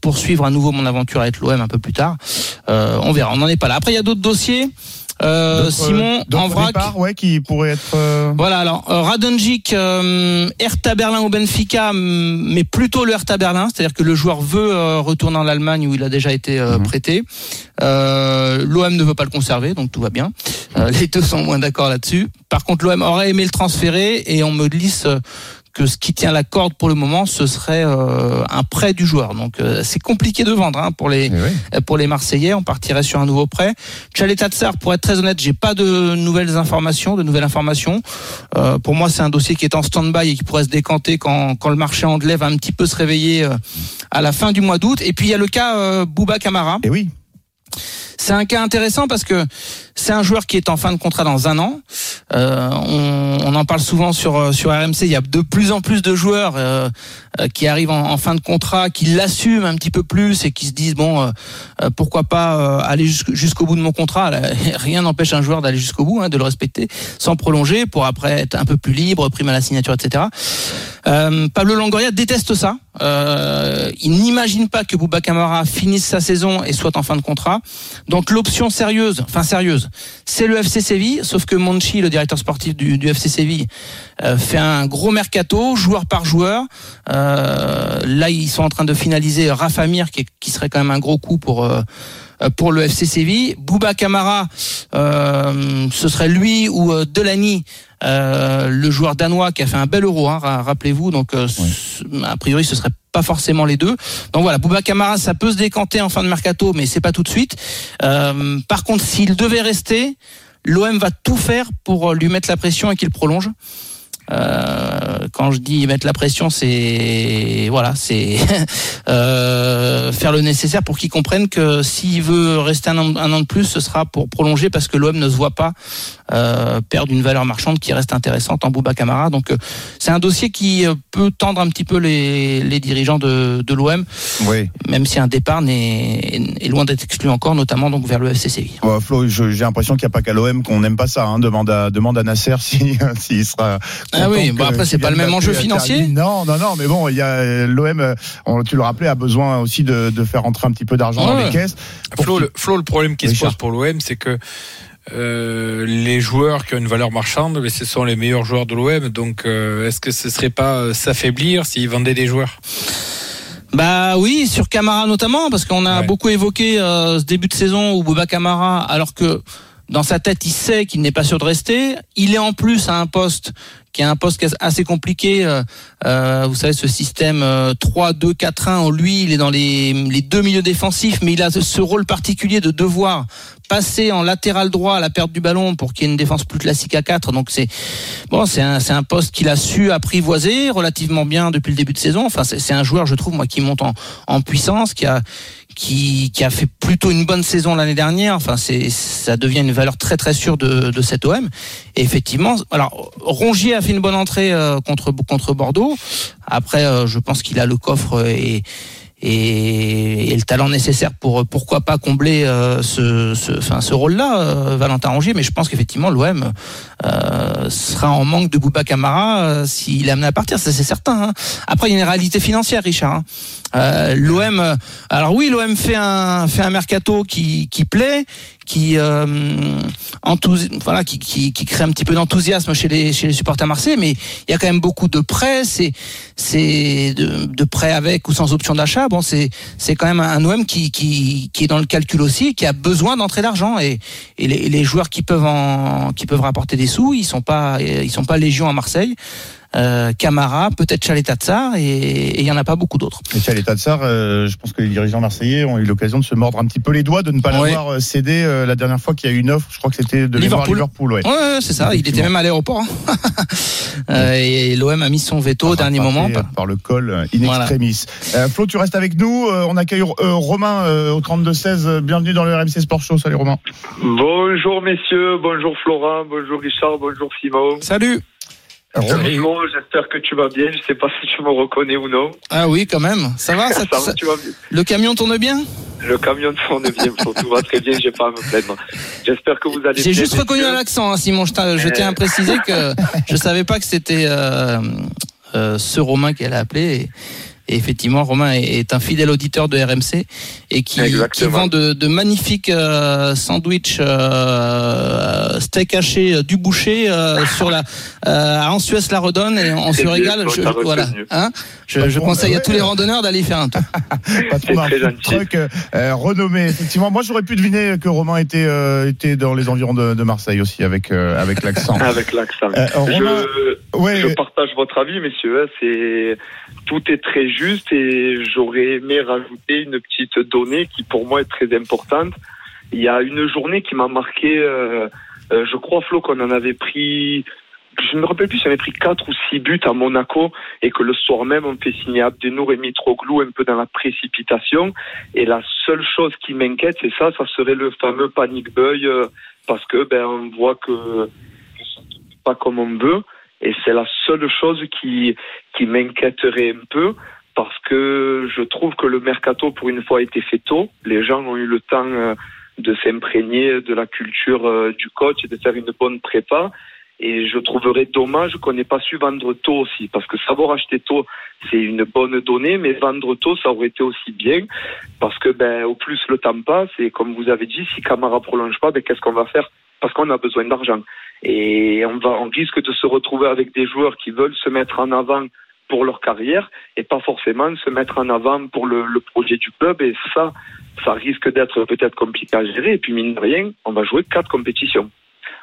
poursuivre à nouveau mon aventure avec l'OM un peu plus tard. Euh, on verra. On n'en est pas là. Après, il y a d'autres dossiers. Euh, D'autres, Simon en vrac. départs, ouais, qui pourrait être. euh, Voilà, alors euh, Radonjic, euh, Hertha Berlin au Benfica, mais plutôt le Hertha Berlin, c'est-à-dire que le joueur veut euh, retourner en Allemagne où il a déjà été euh, Mhm. prêté. Euh, L'OM ne veut pas le conserver, donc tout va bien. Euh, les deux sont moins d'accord là-dessus. Par contre, l'OM aurait aimé le transférer et on me glisse euh, que ce qui tient la corde pour le moment, ce serait euh, un prêt du joueur. Donc euh, c'est compliqué de vendre hein, pour les eh euh, pour les Marseillais. On partirait sur un nouveau prêt. Chalet Tatsar, pour être très honnête, j'ai pas de nouvelles informations, de nouvelles informations. Euh, pour moi, c'est un dossier qui est en stand-by et qui pourrait se décanter quand, quand le marché anglais va un petit peu se réveiller euh, à la fin du mois d'août. Et puis il y a le cas euh, Bouba Camara. Et oui. C'est un cas intéressant parce que c'est un joueur qui est en fin de contrat dans un an. Euh, on, on en parle souvent sur euh, sur RMC. Il y a de plus en plus de joueurs euh, euh, qui arrivent en, fin de contrat, qui l'assument un petit peu plus et qui se disent bon, euh, euh, pourquoi pas aller jusqu'- jusqu'au bout de mon contrat. (laughs) Rien n'empêche un joueur d'aller jusqu'au bout, hein, de le respecter, sans prolonger, pour après être un peu plus libre, prime à la signature, etc. Pablo Longoria déteste ça. Il n'imagine pas que Bouba Camara finisse sa saison et soit en fin de contrat. Donc l'option sérieuse, enfin sérieuse, c'est le FC Séville. Sauf que Monchi, le directeur sportif du, du FC Séville, euh, fait un gros mercato, joueur par joueur. Euh, là, ils sont en train de finaliser Rafa Mir, qui, qui serait quand même un gros coup pour. euh, pour le FC Séville. Bouba Camara, euh, ce serait lui ou euh, Delany. Euh, le joueur danois qui a fait un bel euro, hein, ra- rappelez-vous. Donc, euh, a priori, ce serait pas forcément les deux. Donc voilà, Bouba Camara, ça peut se décanter en fin de mercato, mais c'est pas tout de suite. Euh, par contre, s'il devait rester, l'OM va tout faire pour lui mettre la pression et qu'il prolonge. Euh, quand je dis mettre la pression, c'est voilà, c'est (laughs) euh, faire le nécessaire pour qu'il comprenne que s'il veut rester un an, un an de plus, ce sera pour prolonger parce que l'OM ne se voit pas euh, perdre une valeur marchande qui reste intéressante en Bouba Camara. Donc c'est un dossier qui peut tendre un petit peu les, les dirigeants de, de l'OM, Oui. même si un départ n'est est loin d'être exclu encore, notamment donc vers le FC Séville. Bon, Flo, j'ai l'impression qu'il n'y a pas qu'à l'OM qu'on n'aime pas ça. Hein. Demande, à, demande à Nasser s'il (laughs) si, sera. Ah oui, bon, que après, c'est pas le même enjeu financier. Non, non, non, mais bon, il y a l'OM, euh, tu le rappelais, a besoin aussi de, de faire rentrer un petit peu d'argent dans les caisses. Flo, le, Flo, le problème qui se pose pour l'OM, c'est que euh, les joueurs qui ont une valeur marchande, mais ce sont les meilleurs joueurs de l'OM. Donc, euh, est-ce que ce serait pas euh, s'affaiblir s'ils vendaient des joueurs? Bah oui, sur Camara notamment, parce qu'on a Ouais. beaucoup évoqué euh, ce début de saison où Bouba Camara, alors que dans sa tête, il sait qu'il n'est pas sûr de rester. Il est en plus à un poste qui est un poste assez compliqué. euh, euh, vous savez, ce système euh, 3-2-4-1, où lui, il est dans les, les deux milieux défensifs, mais il a ce- rôle particulier de devoir passer en latéral droit à la perte du ballon pour qu'il y ait une défense plus classique à 4. Donc c'est bon, c'est un, un poste qu'il a su apprivoiser relativement bien depuis le début de saison. Enfin, c'est un joueur, je trouve, moi, qui monte en, en puissance, qui a qui, a fait plutôt une bonne saison l'année dernière. Enfin, c'est ça devient une valeur très très sûre de, de cet OM. Et effectivement, alors Rongier a fait une bonne entrée euh, contre contre Bordeaux. Après, euh, je pense qu'il a le coffre et et, et le talent nécessaire pour pourquoi pas combler euh, ce, ce, enfin, ce rôle-là, euh, Valentin Rongier. Mais je pense qu'effectivement l'OM euh, sera en manque de Bouba Camara euh, s'il est amené à partir, ça c'est certain. hein. Après il y a une réalité financière, Richard. hein. Euh, L'OM, euh, alors oui, l'OM fait un fait un mercato qui qui plaît, qui euh, voilà, qui, qui qui crée un petit peu d'enthousiasme chez les chez les supporters marseillais, mais il y a quand même beaucoup de prêts, c'est c'est de, de prêts avec ou sans option d'achat. Bon, c'est c'est quand même un OM qui qui qui est dans le calcul aussi, qui a besoin d'entrer d'argent et et les, les joueurs qui peuvent en qui peuvent rapporter des sous, ils sont pas ils sont pas légion à Marseille. Euh, Camara, peut-être Chalet Tatsar, et et il y en a pas beaucoup d'autres. Et ça, euh, je pense que les dirigeants marseillais ont eu l'occasion de se mordre un petit peu les doigts, de ne pas Ouais. l'avoir euh, cédé euh, la dernière fois qu'il y a eu une offre. Je crois que c'était de Liverpool. Liverpool. Ouais. Ouais, ouais, c'est ça. Il était même à l'aéroport. hein. (laughs) Euh, et l'OM a mis son veto au dernier moment. Par le col in Voilà. extremis. Euh, Flo, tu restes avec nous. Euh, on accueille euh, Romain euh, au 32-16. Euh, Bienvenue dans le RMC Sport Show. Salut Romain. Bonjour messieurs, bonjour Florent, bonjour Richard, bonjour Simon. Salut. Simon, j'espère que tu vas bien. Je sais pas si tu me reconnais ou non. Ah oui, quand même. Ça va, ça, Ça tu vas bien. Le camion tourne bien? Le camion tourne bien, (laughs) tout va très bien, j'ai pas à me plaindre. J'espère que vous allez bien. J'ai juste reconnu un accent, hein, Simon. Je, tiens- je tiens à préciser que je savais pas que c'était euh, euh, ce Romain qu'elle a appelé. Et, et effectivement, Romain est, un fidèle auditeur de RMC et qui, vend de, de magnifiques euh, sandwichs euh, steak haché euh, du boucher euh, (laughs) sur la euh, à Ansuès la redonne et on se régale. Je, voilà, hein je, conseille à tous les randonneurs d'aller faire un tour. (laughs) Euh, euh, renommé. Effectivement, moi j'aurais pu deviner que Romain était euh, était dans les environs de, de Marseille aussi avec euh, avec l'accent. (laughs) Avec l'accent. Euh, Romain, je, ouais. je partage votre avis, messieurs. hein, C'est tout est très juste et j'aurais aimé rajouter une petite donnée qui pour moi est très importante. Il y a une journée qui m'a marqué. euh, euh, je crois Flo qu'on en avait pris. Je ne me rappelle plus si on avait pris quatre ou six buts à Monaco et que le soir même on fait signer Abdenour et Mitroglou un peu dans la précipitation. Et la seule chose qui m'inquiète, c'est ça, ça serait le fameux panic buy euh, parce que ben on voit que pas comme on veut. Et c'est la seule chose qui, qui m'inquiéterait un peu parce que je trouve que le mercato, pour une fois, a été fait tôt. Les gens ont eu le temps euh, de s'imprégner de la culture euh, du coach et de faire une bonne prépa. Et je trouverais dommage qu'on n'ait pas su vendre tôt aussi, parce que savoir acheter tôt, c'est une bonne donnée, mais vendre tôt, ça aurait été aussi bien, parce que ben au plus le temps passe, et comme vous avez dit, si Camara prolonge pas, ben qu'est-ce qu'on va faire? Parce qu'on a besoin d'argent. Et on va, risque de se retrouver avec des joueurs qui veulent se mettre en avant pour leur carrière et pas forcément se mettre en avant pour le, le projet du club. Et ça, ça risque d'être peut-être compliqué à gérer. Et puis, mine de rien, on va jouer quatre compétitions.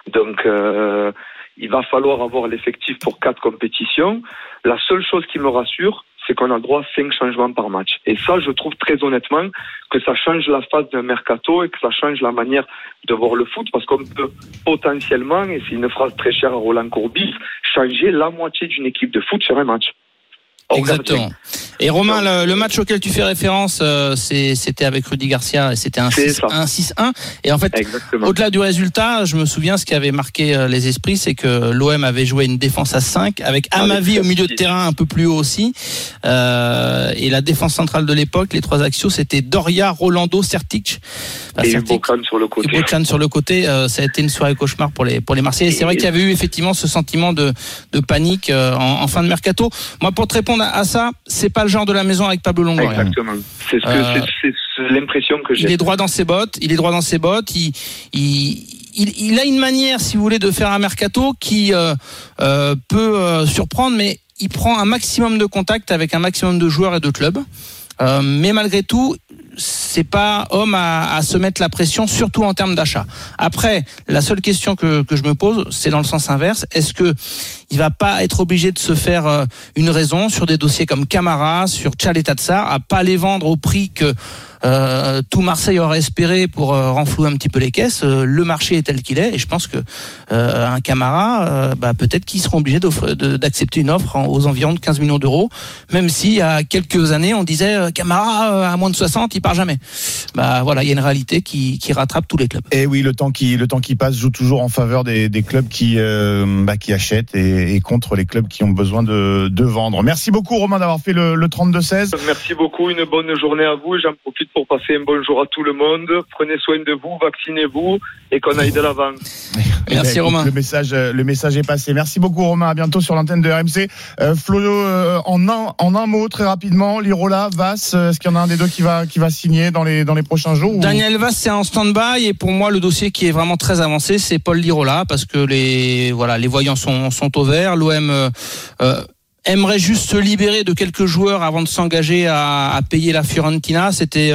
Donc, euh, il va falloir avoir l'effectif pour quatre compétitions. La seule chose qui me rassure, c'est qu'on a droit à cinq changements par match. Et ça, je trouve très honnêtement que ça change la phase d'un mercato et que ça change la manière de voir le foot parce qu'on peut potentiellement, et c'est une phrase très chère à Roland Courbis, changer la moitié d'une équipe de foot sur un match. Exactement. Et Romain, le, le, match auquel tu fais référence, euh, c'était avec Rudy Garcia et c'était un 6-1. Et en fait, au-delà du résultat, je me souviens ce qui avait marqué euh, les esprits, c'est que l'OM avait joué une défense à 5 avec Amavi au milieu de terrain un peu plus haut aussi. Euh, et la défense centrale de l'époque, les trois axios, c'était Doria, Rolando, Sertic. et Bocan sur le côté. Bocan sur le côté, euh, ça a été une soirée cauchemar pour les pour les Marseillais. C'est vrai qu'il y avait eu effectivement ce sentiment de, de panique en, en fin de mercato. Moi, pour te répondre à ça, c'est pas le genre de la maison avec Pablo Longoria. Exactement. C'est ce euh, l'impression que j'ai. Il est droit dans ses bottes. Il est droit dans ses bottes. Il, il, il, il a une manière, si vous voulez, de faire un mercato qui euh, euh, peut euh, surprendre, mais il prend un maximum de contact avec un maximum de joueurs et de clubs. Euh, mais malgré tout, c'est pas homme à, à, se mettre la pression, surtout en termes d'achat. Après, la seule question que, que je me pose, c'est dans le sens inverse. Est-ce que il va pas être obligé de se faire euh, une raison sur des dossiers comme Camara, sur Tchaleta Tsar, à pas les vendre au prix que euh, tout Marseille aurait espéré pour euh, renflouer un petit peu les caisses. Euh, le marché est tel qu'il est et je pense que un Camara, bah, peut-être qu'ils seront obligés d'accepter une offre aux environs de 15 millions d'euros, même si il y a quelques années on disait Camara à moins de 60 il part jamais. Bah voilà, il y a une réalité qui, qui, rattrape tous les clubs. Et oui, le temps qui le temps qui passe joue toujours en faveur des, des clubs qui bah, qui achètent et, et, contre les clubs qui ont besoin de, de vendre. Merci beaucoup Romain d'avoir fait le, le 32-16. Merci beaucoup, une bonne journée à vous et j'en profite pour passer un bonjour à tout le monde. Prenez soin de vous, vaccinez-vous et qu'on aille de l'avant. (laughs) Merci Romain. Le message, le message est passé. Merci beaucoup Romain. À bientôt sur l'antenne de RMC. Euh, Flo, euh, en, un, en un mot, très rapidement, Lirola, Vass, euh, est-ce qu'il y en a un des deux qui va, qui va signer dans les, dans les prochains jours ou... Daniel Vass, c'est en stand-by et pour moi, le dossier qui est vraiment très avancé, c'est Paul Lirola parce que les, voilà, les voyants sont, sont au L'OM euh, aimerait juste se libérer de quelques joueurs avant de s'engager à, à, payer la Fiorentina. C'était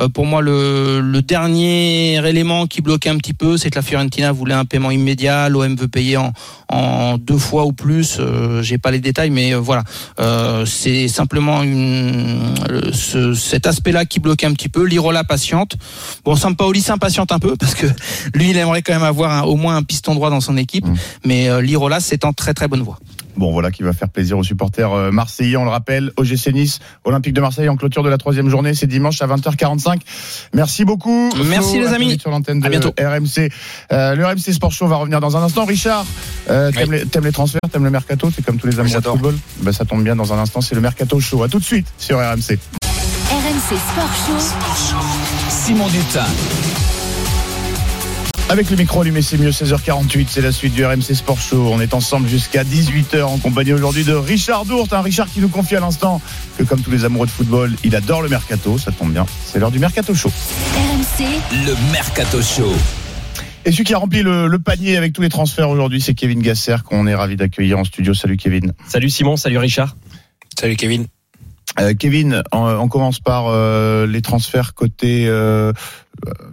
euh, pour moi le, le, dernier élément qui bloquait un petit peu, c'est que la Fiorentina voulait un paiement immédiat, l'OM veut payer en, en, deux fois ou plus. Euh, J'ai pas les détails, mais euh, voilà, euh, c'est simplement une, ce, cet aspect-là qui bloquait un petit peu. Lirola patiente. Bon, Sampaoli s'impatiente un peu parce que lui, il aimerait quand même avoir un, au moins un piston droit dans son équipe, mmh. mais euh, Lirola, c'est en très très bonne voie. Bon, voilà qui va faire plaisir aux supporters marseillais. On le rappelle, OGC Nice, Olympique de Marseille en clôture de la troisième journée, c'est dimanche à 20h45. Merci beaucoup. Merci Flo, les amis. Sur l'antenne de à bientôt. RMC. Euh, le RMC Sport Show va revenir dans un instant. Richard, euh, t'aimes oui. les, les, transferts, t'aimes le mercato, c'est comme tous les amoureux de football? Ben, ça tombe bien dans un instant, c'est le mercato show. À tout de suite sur RMC. RMC Sport Show. Sport Show. Simon Dutin. Avec le micro allumé, c'est mieux, 16h48, c'est la suite du RMC Sport Show. On est ensemble jusqu'à 18h en compagnie aujourd'hui de Richard Dourte. Un Richard qui nous confie à l'instant que comme tous les amoureux de football, il adore le mercato, ça tombe bien. C'est l'heure du mercato show. RMC. Le mercato show. Et celui qui a rempli le, le panier avec tous les transferts aujourd'hui, c'est Kevin Gasser qu'on est ravi d'accueillir en studio. Salut Kevin. Salut Simon, salut Richard. Salut Kevin. Euh, Kevin, on, on, commence par euh, les transferts côté euh,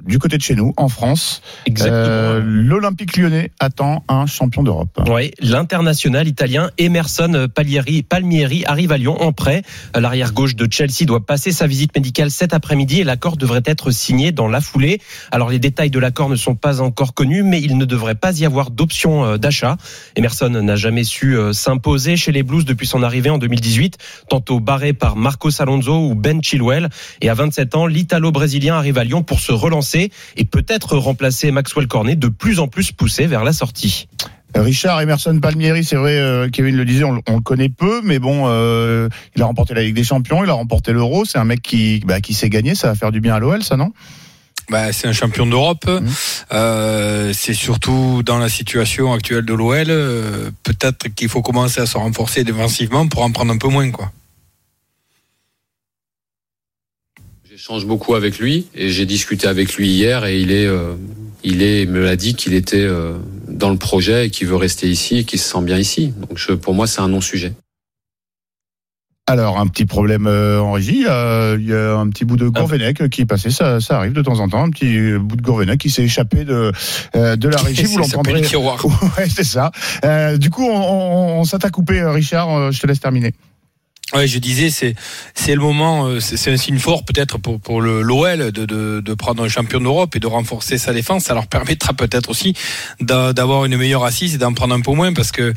du côté de chez nous, en France. Euh, L'Olympique lyonnais attend un champion d'Europe. Oui, l'international italien Emerson Palmieri, Palmieri arrive à Lyon en prêt. L'arrière gauche de Chelsea doit passer sa visite médicale cet après-midi et l'accord devrait être signé dans la foulée. Alors les détails de l'accord ne sont pas encore connus, mais il ne devrait pas y avoir d'option euh, d'achat. Emerson n'a jamais su euh, s'imposer chez les Blues depuis son arrivée en 2018, tantôt barré par Marcos Alonso ou Ben Chilwell. Et à 27 ans, l'Italo-Brésilien arrive à Lyon pour se relancer et peut-être remplacer Maxwell Cornet de plus en plus poussé vers la sortie. Richard Emerson Palmieri, c'est vrai, euh, Kevin le disait, on, on, le connaît peu, mais bon, euh, il a remporté la Ligue des Champions, il a remporté l'Euro, c'est un mec qui, bah, qui s'est gagné, ça va faire du bien à l'OL, ça non? Bah, c'est un champion d'Europe. Mmh. Euh, c'est surtout dans la situation actuelle de l'OL, euh, peut-être qu'il faut commencer à se renforcer défensivement pour en prendre un peu moins, quoi. J'échange beaucoup avec lui et j'ai discuté avec lui hier et il est, euh, il est, me l'a dit qu'il était euh, dans le projet et qu'il veut rester ici et qu'il se sent bien ici. Donc je, pour moi, c'est un non-sujet. Alors, un petit problème euh, en régie. euh, Il y a un petit bout de Gourvenec qui est passé. Ça, ça arrive de temps en temps. Un petit bout de Gourvenec qui s'est échappé de, euh, de la (laughs) régie. Vous l'entendrez. le tiroir. (laughs) Ouais, c'est ça. Euh, du coup, on, on, on s'est à coupé, euh, Richard. Euh, Je te laisse terminer. Ouais, je disais, c'est c'est le moment, euh, c'est c'est un signe fort peut-être pour pour le l'OL de, de de prendre un champion d'Europe et de renforcer sa défense. Ça leur permettra peut-être aussi d'a- d'avoir une meilleure assise et d'en prendre un peu moins parce que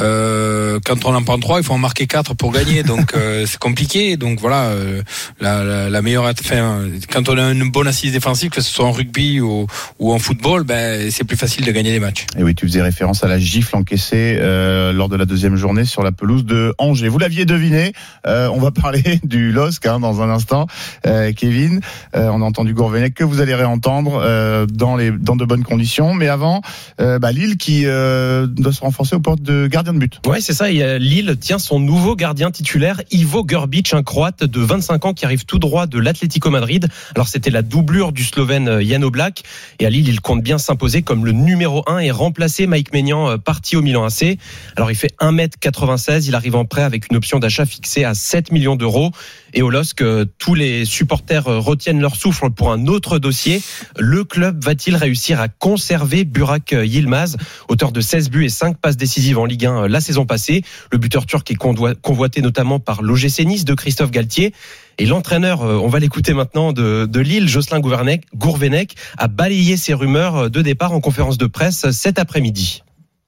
euh, quand on en prend trois, il faut en marquer quatre pour gagner. Donc euh, (laughs) c'est compliqué. Donc voilà, euh, la, la, la meilleure, enfin, quand on a une bonne assise défensive, que ce soit en rugby ou ou en football, ben c'est plus facile de gagner les matchs. Et oui, tu faisais référence à la gifle encaissée euh, lors de la deuxième journée sur la pelouse de Angers. Vous l'aviez deviné, euh, on va parler (laughs) du LOSC hein, dans un instant. Euh, Kevin, euh, on a entendu Gourvenec que vous allez réentendre dans, les, dans de bonnes conditions. Mais avant, bah, Lille qui doit se renforcer aux portes de gardien de but. Ouais, c'est ça. A Lille tient son nouveau gardien titulaire, Ivo Grbic, un croate de 25 ans qui arrive tout droit de l'Atlético Madrid. Alors, c'était la doublure du Slovène Jan Oblak. Et à Lille, il compte bien s'imposer comme le numéro 1 et remplacer Mike Maignan, parti au Milan AC. Alors, il fait 1m96. Il arrive en prêt avec une option d'achat fixée à 7 millions d'euros. Et au LOSC, euh, tous les supporters euh, retiennent leur souffle pour un autre dossier. Le club va-t-il réussir à conserver Burak euh, Yilmaz, auteur de 16 buts et 5 passes décisives en Ligue 1 euh, la saison passée? Le buteur turc est convoité notamment par l'OGC Nice de Christophe Galtier. Et l'entraîneur, on va l'écouter maintenant, de, Lille, Jocelyn Gourvenec, a balayé ces rumeurs de départ en conférence de presse cet après-midi.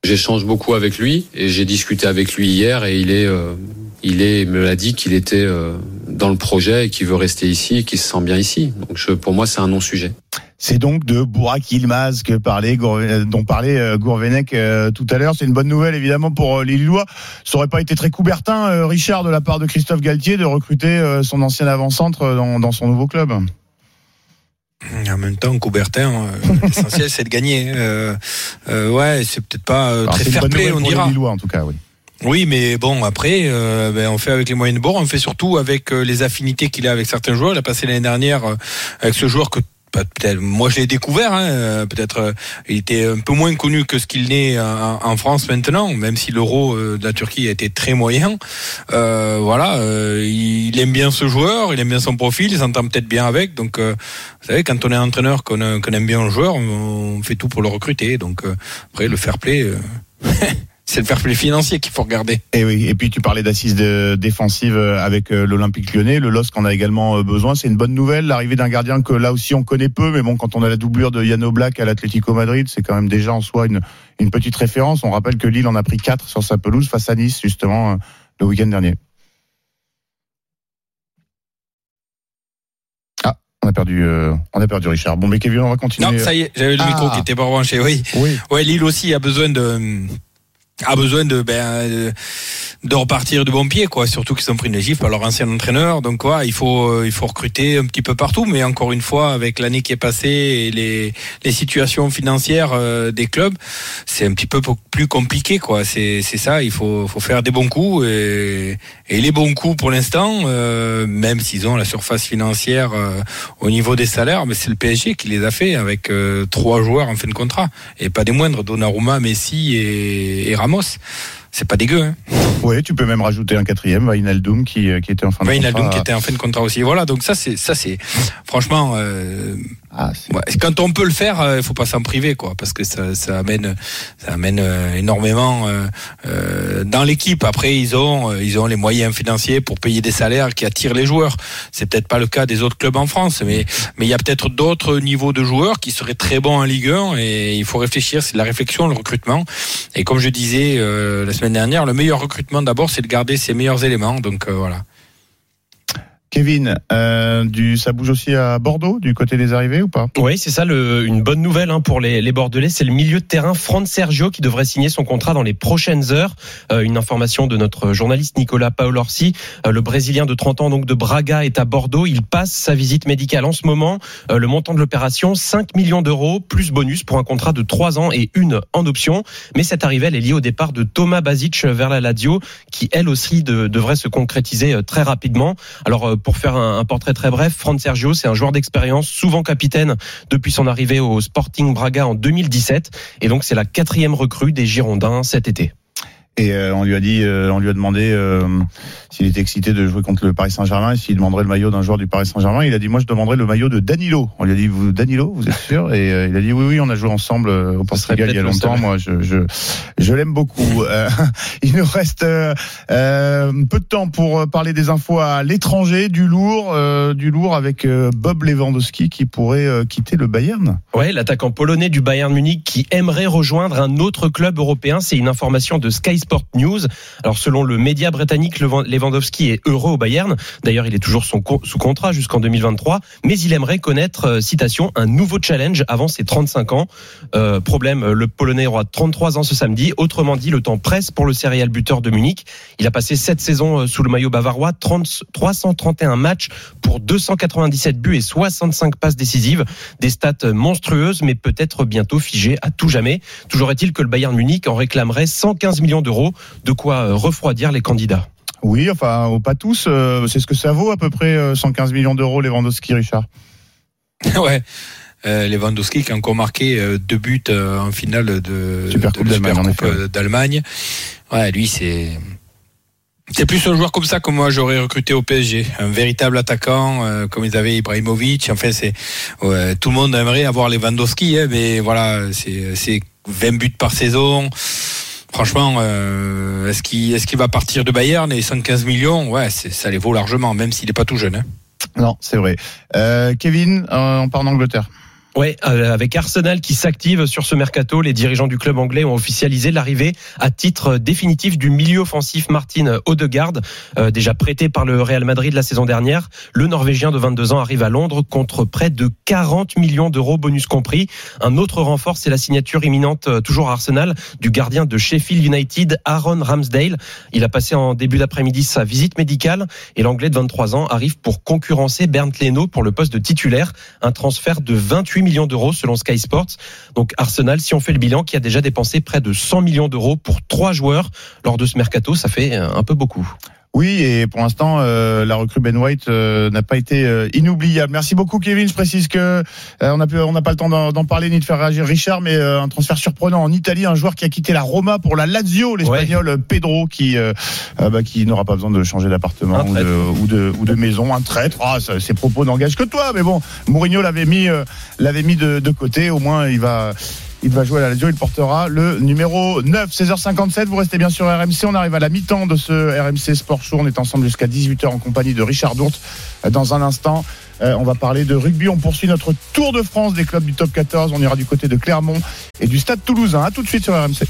J'échange beaucoup avec lui et j'ai discuté avec lui hier et il est, il est, me l'a dit qu'il était euh, dans le projet et qu'il veut rester ici et qu'il se sent bien ici. Donc je, pour moi, c'est un non-sujet. C'est donc de Burak Yilmaz que parlait, Gourve- dont parlait euh, Gourvenec euh, tout à l'heure. C'est une bonne nouvelle évidemment pour euh, les Lillois. Ça aurait pas été très coubertin, euh, Richard, de la part de Christophe Galtier, de recruter euh, son ancien avant-centre euh, dans, dans son nouveau club? En même temps, Coubertin, euh, (laughs) l'essentiel c'est de gagner. Euh, euh, ouais, c'est peut-être pas euh, Alors, très fair play, on pour dira. les Lillois en tout cas, oui. Oui, mais bon, après, euh, ben, on fait avec les moyens de bord, on fait surtout avec euh, les affinités qu'il a avec certains joueurs. Il a passé l'année dernière euh, avec ce joueur que bah, peut-être moi je l'ai découvert hein, euh, peut-être il était un peu moins connu que ce qu'il n'est en, France maintenant même si l'euro de la Turquie a été très moyen. Euh, voilà il aime bien ce joueur il aime bien son profil il s'entend peut-être bien avec. Donc vous savez quand on est entraîneur qu'on aime bien un joueur on, on fait tout pour le recruter. Donc après le fair play (laughs) c'est le fair play financier qu'il faut regarder Et oui, et puis tu parlais d'assises défensives euh, avec euh, l'Olympique lyonnais. Le LOSC en a également euh, besoin. C'est une bonne nouvelle, l'arrivée d'un gardien que là aussi on connaît peu, mais bon, quand on a la doublure de Yann Oblak à l'Atlético Madrid, c'est quand même déjà en soi une, une petite référence. On rappelle que Lille en a pris 4 sur sa pelouse face à Nice, justement, le week-end dernier. Ah, on a perdu, euh, on a perdu Richard. Bon, mais Kevin, on va continuer. Non, ça y est, j'avais le Ah. micro qui était pas branché. Oui. Oui. Ouais, Lille aussi a besoin de a besoin de ben euh, de repartir de bon pied quoi. Surtout qu'ils ont pris une gifle par leur ancien entraîneur. Donc quoi il faut euh, il faut recruter un petit peu partout. Mais encore une fois avec l'année qui est passée et les les situations financières euh, des clubs c'est un petit peu plus compliqué quoi. C'est c'est ça. Il faut faut faire des bons coups et et les bons coups pour l'instant euh, même s'ils ont la surface financière euh, au niveau des salaires. Mais c'est le PSG qui les a fait avec euh, trois joueurs en fin de contrat et pas des moindres. Donnarumma Messi et, et Ramos c'est pas dégueu hein. Oui, tu peux même rajouter un quatrième, qui, euh, qui était en fin de Wijnaldum contrat. qui était en fin de contrat aussi voilà donc ça c'est ça c'est franchement euh, ouais, quand on peut le faire euh, il faut pas s'en priver quoi parce que ça, ça amène ça amène euh, énormément euh, euh, dans l'équipe. Après ils ont euh, ils ont les moyens financiers pour payer des salaires qui attirent les joueurs. C'est peut-être pas le cas des autres clubs en France mais mais il y a peut-être d'autres niveaux de joueurs qui seraient très bons en Ligue 1 et il faut réfléchir c'est de la réflexion le recrutement. Et comme je disais euh, la semaine dernière le meilleur recrutement d'abord c'est de garder ses meilleurs éléments. Donc euh, voilà Kevin, euh, du, ça bouge aussi à Bordeaux, du côté des arrivées ou pas? Oui, c'est ça, le- une bonne nouvelle hein, pour les, les Bordelais. C'est le milieu de terrain Fran Sergio qui devrait signer son contrat dans les prochaines heures. Euh, une information de notre journaliste Nicolas Paolorsi. Euh, le Brésilien de 30 ans, donc de Braga, est à Bordeaux. Il passe sa visite médicale en ce moment. Euh, le montant de l'opération, 5 millions d'euros, plus bonus pour un contrat de 3 ans et une en option. Mais cette arrivée, elle est liée au départ de Thomas Basic vers la Lazio, qui elle aussi de- devrait se concrétiser euh, très rapidement. Alors euh, pour faire un, portrait très bref, Fran Sergio, c'est un joueur d'expérience, souvent capitaine depuis son arrivée au Sporting Braga en 2017, et donc c'est la quatrième recrue des Girondins cet été. Et euh, on lui a dit, euh, on lui a demandé euh, s'il était excité de jouer contre le Paris Saint-Germain et s'il demanderait le maillot d'un joueur du Paris Saint-Germain. Il a dit, moi, je demanderais le maillot de Danilo. On lui a dit, vous, Danilo, vous êtes sûr? Et euh, il a dit, oui, oui, on a joué ensemble euh, au Portugal il y a longtemps. Moi, je, je, je l'aime beaucoup. Euh, (laughs) il nous reste peu de temps pour parler des infos à l'étranger, du lourd, euh, du lourd avec Bob Lewandowski qui pourrait quitter le Bayern. Ouais, l'attaquant polonais du Bayern Munich qui aimerait rejoindre un autre club européen, c'est une information de Sky Sport News. Alors selon le média britannique, Lewandowski est heureux au Bayern. D'ailleurs, il est toujours sous contrat jusqu'en 2023, mais il aimerait connaître, euh, citation, un nouveau challenge avant ses 35 ans. Euh, problème, le Polonais aura 33 ans ce samedi. Autrement dit, le temps presse pour le céréal buteur de Munich. Il a passé sept saisons euh, sous le maillot bavarois, 30, 331 matchs pour 297 buts et 65 passes décisives. Des stats monstrueuses, mais peut-être bientôt figées à tout jamais. Toujours est-il que le Bayern Munich en réclamerait 115 millions d'euros, de quoi euh, refroidir les candidats. Oui, enfin, pas tous. euh, c'est ce que ça vaut à peu près euh, 115 millions d'euros, Lewandowski, Richard. (laughs) ouais. Euh, Lewandowski qui a encore marqué euh, deux buts euh, en finale de Supercoupe de la d'Allemagne, euh. Ouais, lui c'est c'est plus un joueur comme ça que moi j'aurais recruté au PSG, un véritable attaquant euh, comme ils avaient Ibrahimovic. Enfin c'est ouais, tout le monde aimerait avoir Lewandowski, hein, mais voilà c'est c'est 20 buts par saison. Franchement, euh, est-ce qu'il va partir de Bayern et 115 millions? Ouais, ça les vaut largement, même s'il n'est pas tout jeune. Hein. Non, c'est vrai. Euh, Kevin, euh, on part d'Angleterre. Ouais, euh, avec Arsenal qui s'active sur ce mercato, les dirigeants du club anglais ont officialisé l'arrivée à titre définitif du milieu offensif Martin Odegaard, euh, déjà prêté par le Real Madrid la saison dernière. Le Norvégien de 22 ans arrive à Londres contre près de 40 millions d'euros bonus compris. Un autre renfort, c'est la signature imminente, euh, toujours à Arsenal, du gardien de Sheffield United, Aaron Ramsdale. Il a passé en début d'après-midi sa visite médicale et l'anglais de 23 ans arrive pour concurrencer Bernd Leno pour le poste de titulaire. Un transfert de 28 millions d'euros selon Sky Sports. Donc Arsenal, si on fait le bilan, qui a déjà dépensé près de 100 millions d'euros pour trois joueurs lors de ce mercato, ça fait euh, un peu beaucoup. Oui, et pour l'instant, euh, la recrue Ben White euh, n'a pas été euh, inoubliable. Merci beaucoup, Kevin. Je précise que euh, on n'a pu- on n'a pas le temps d'en d'en parler ni de faire réagir Richard, mais euh, un transfert surprenant en Italie, un joueur qui a quitté la Roma pour la Lazio, l'Espagnol Pedro, qui bah, qui n'aura pas besoin de changer d'appartement ou de, ou de ou de maison, un traître. Ah, ces propos n'engagent que toi, mais bon, Mourinho l'avait mis euh, l'avait mis de, de côté. Au moins, il va il va jouer à la Lazio, il portera le numéro 9, 16h57. Vous restez bien sur RMC. On arrive à la mi-temps de ce RMC Sport Show. On est ensemble jusqu'à 18h en compagnie de Richard Dourte. Dans un instant, euh, on va parler de rugby. On poursuit notre tour de France des clubs du top 14. On ira du côté de Clermont et du Stade Toulousain. À tout de suite sur RMC.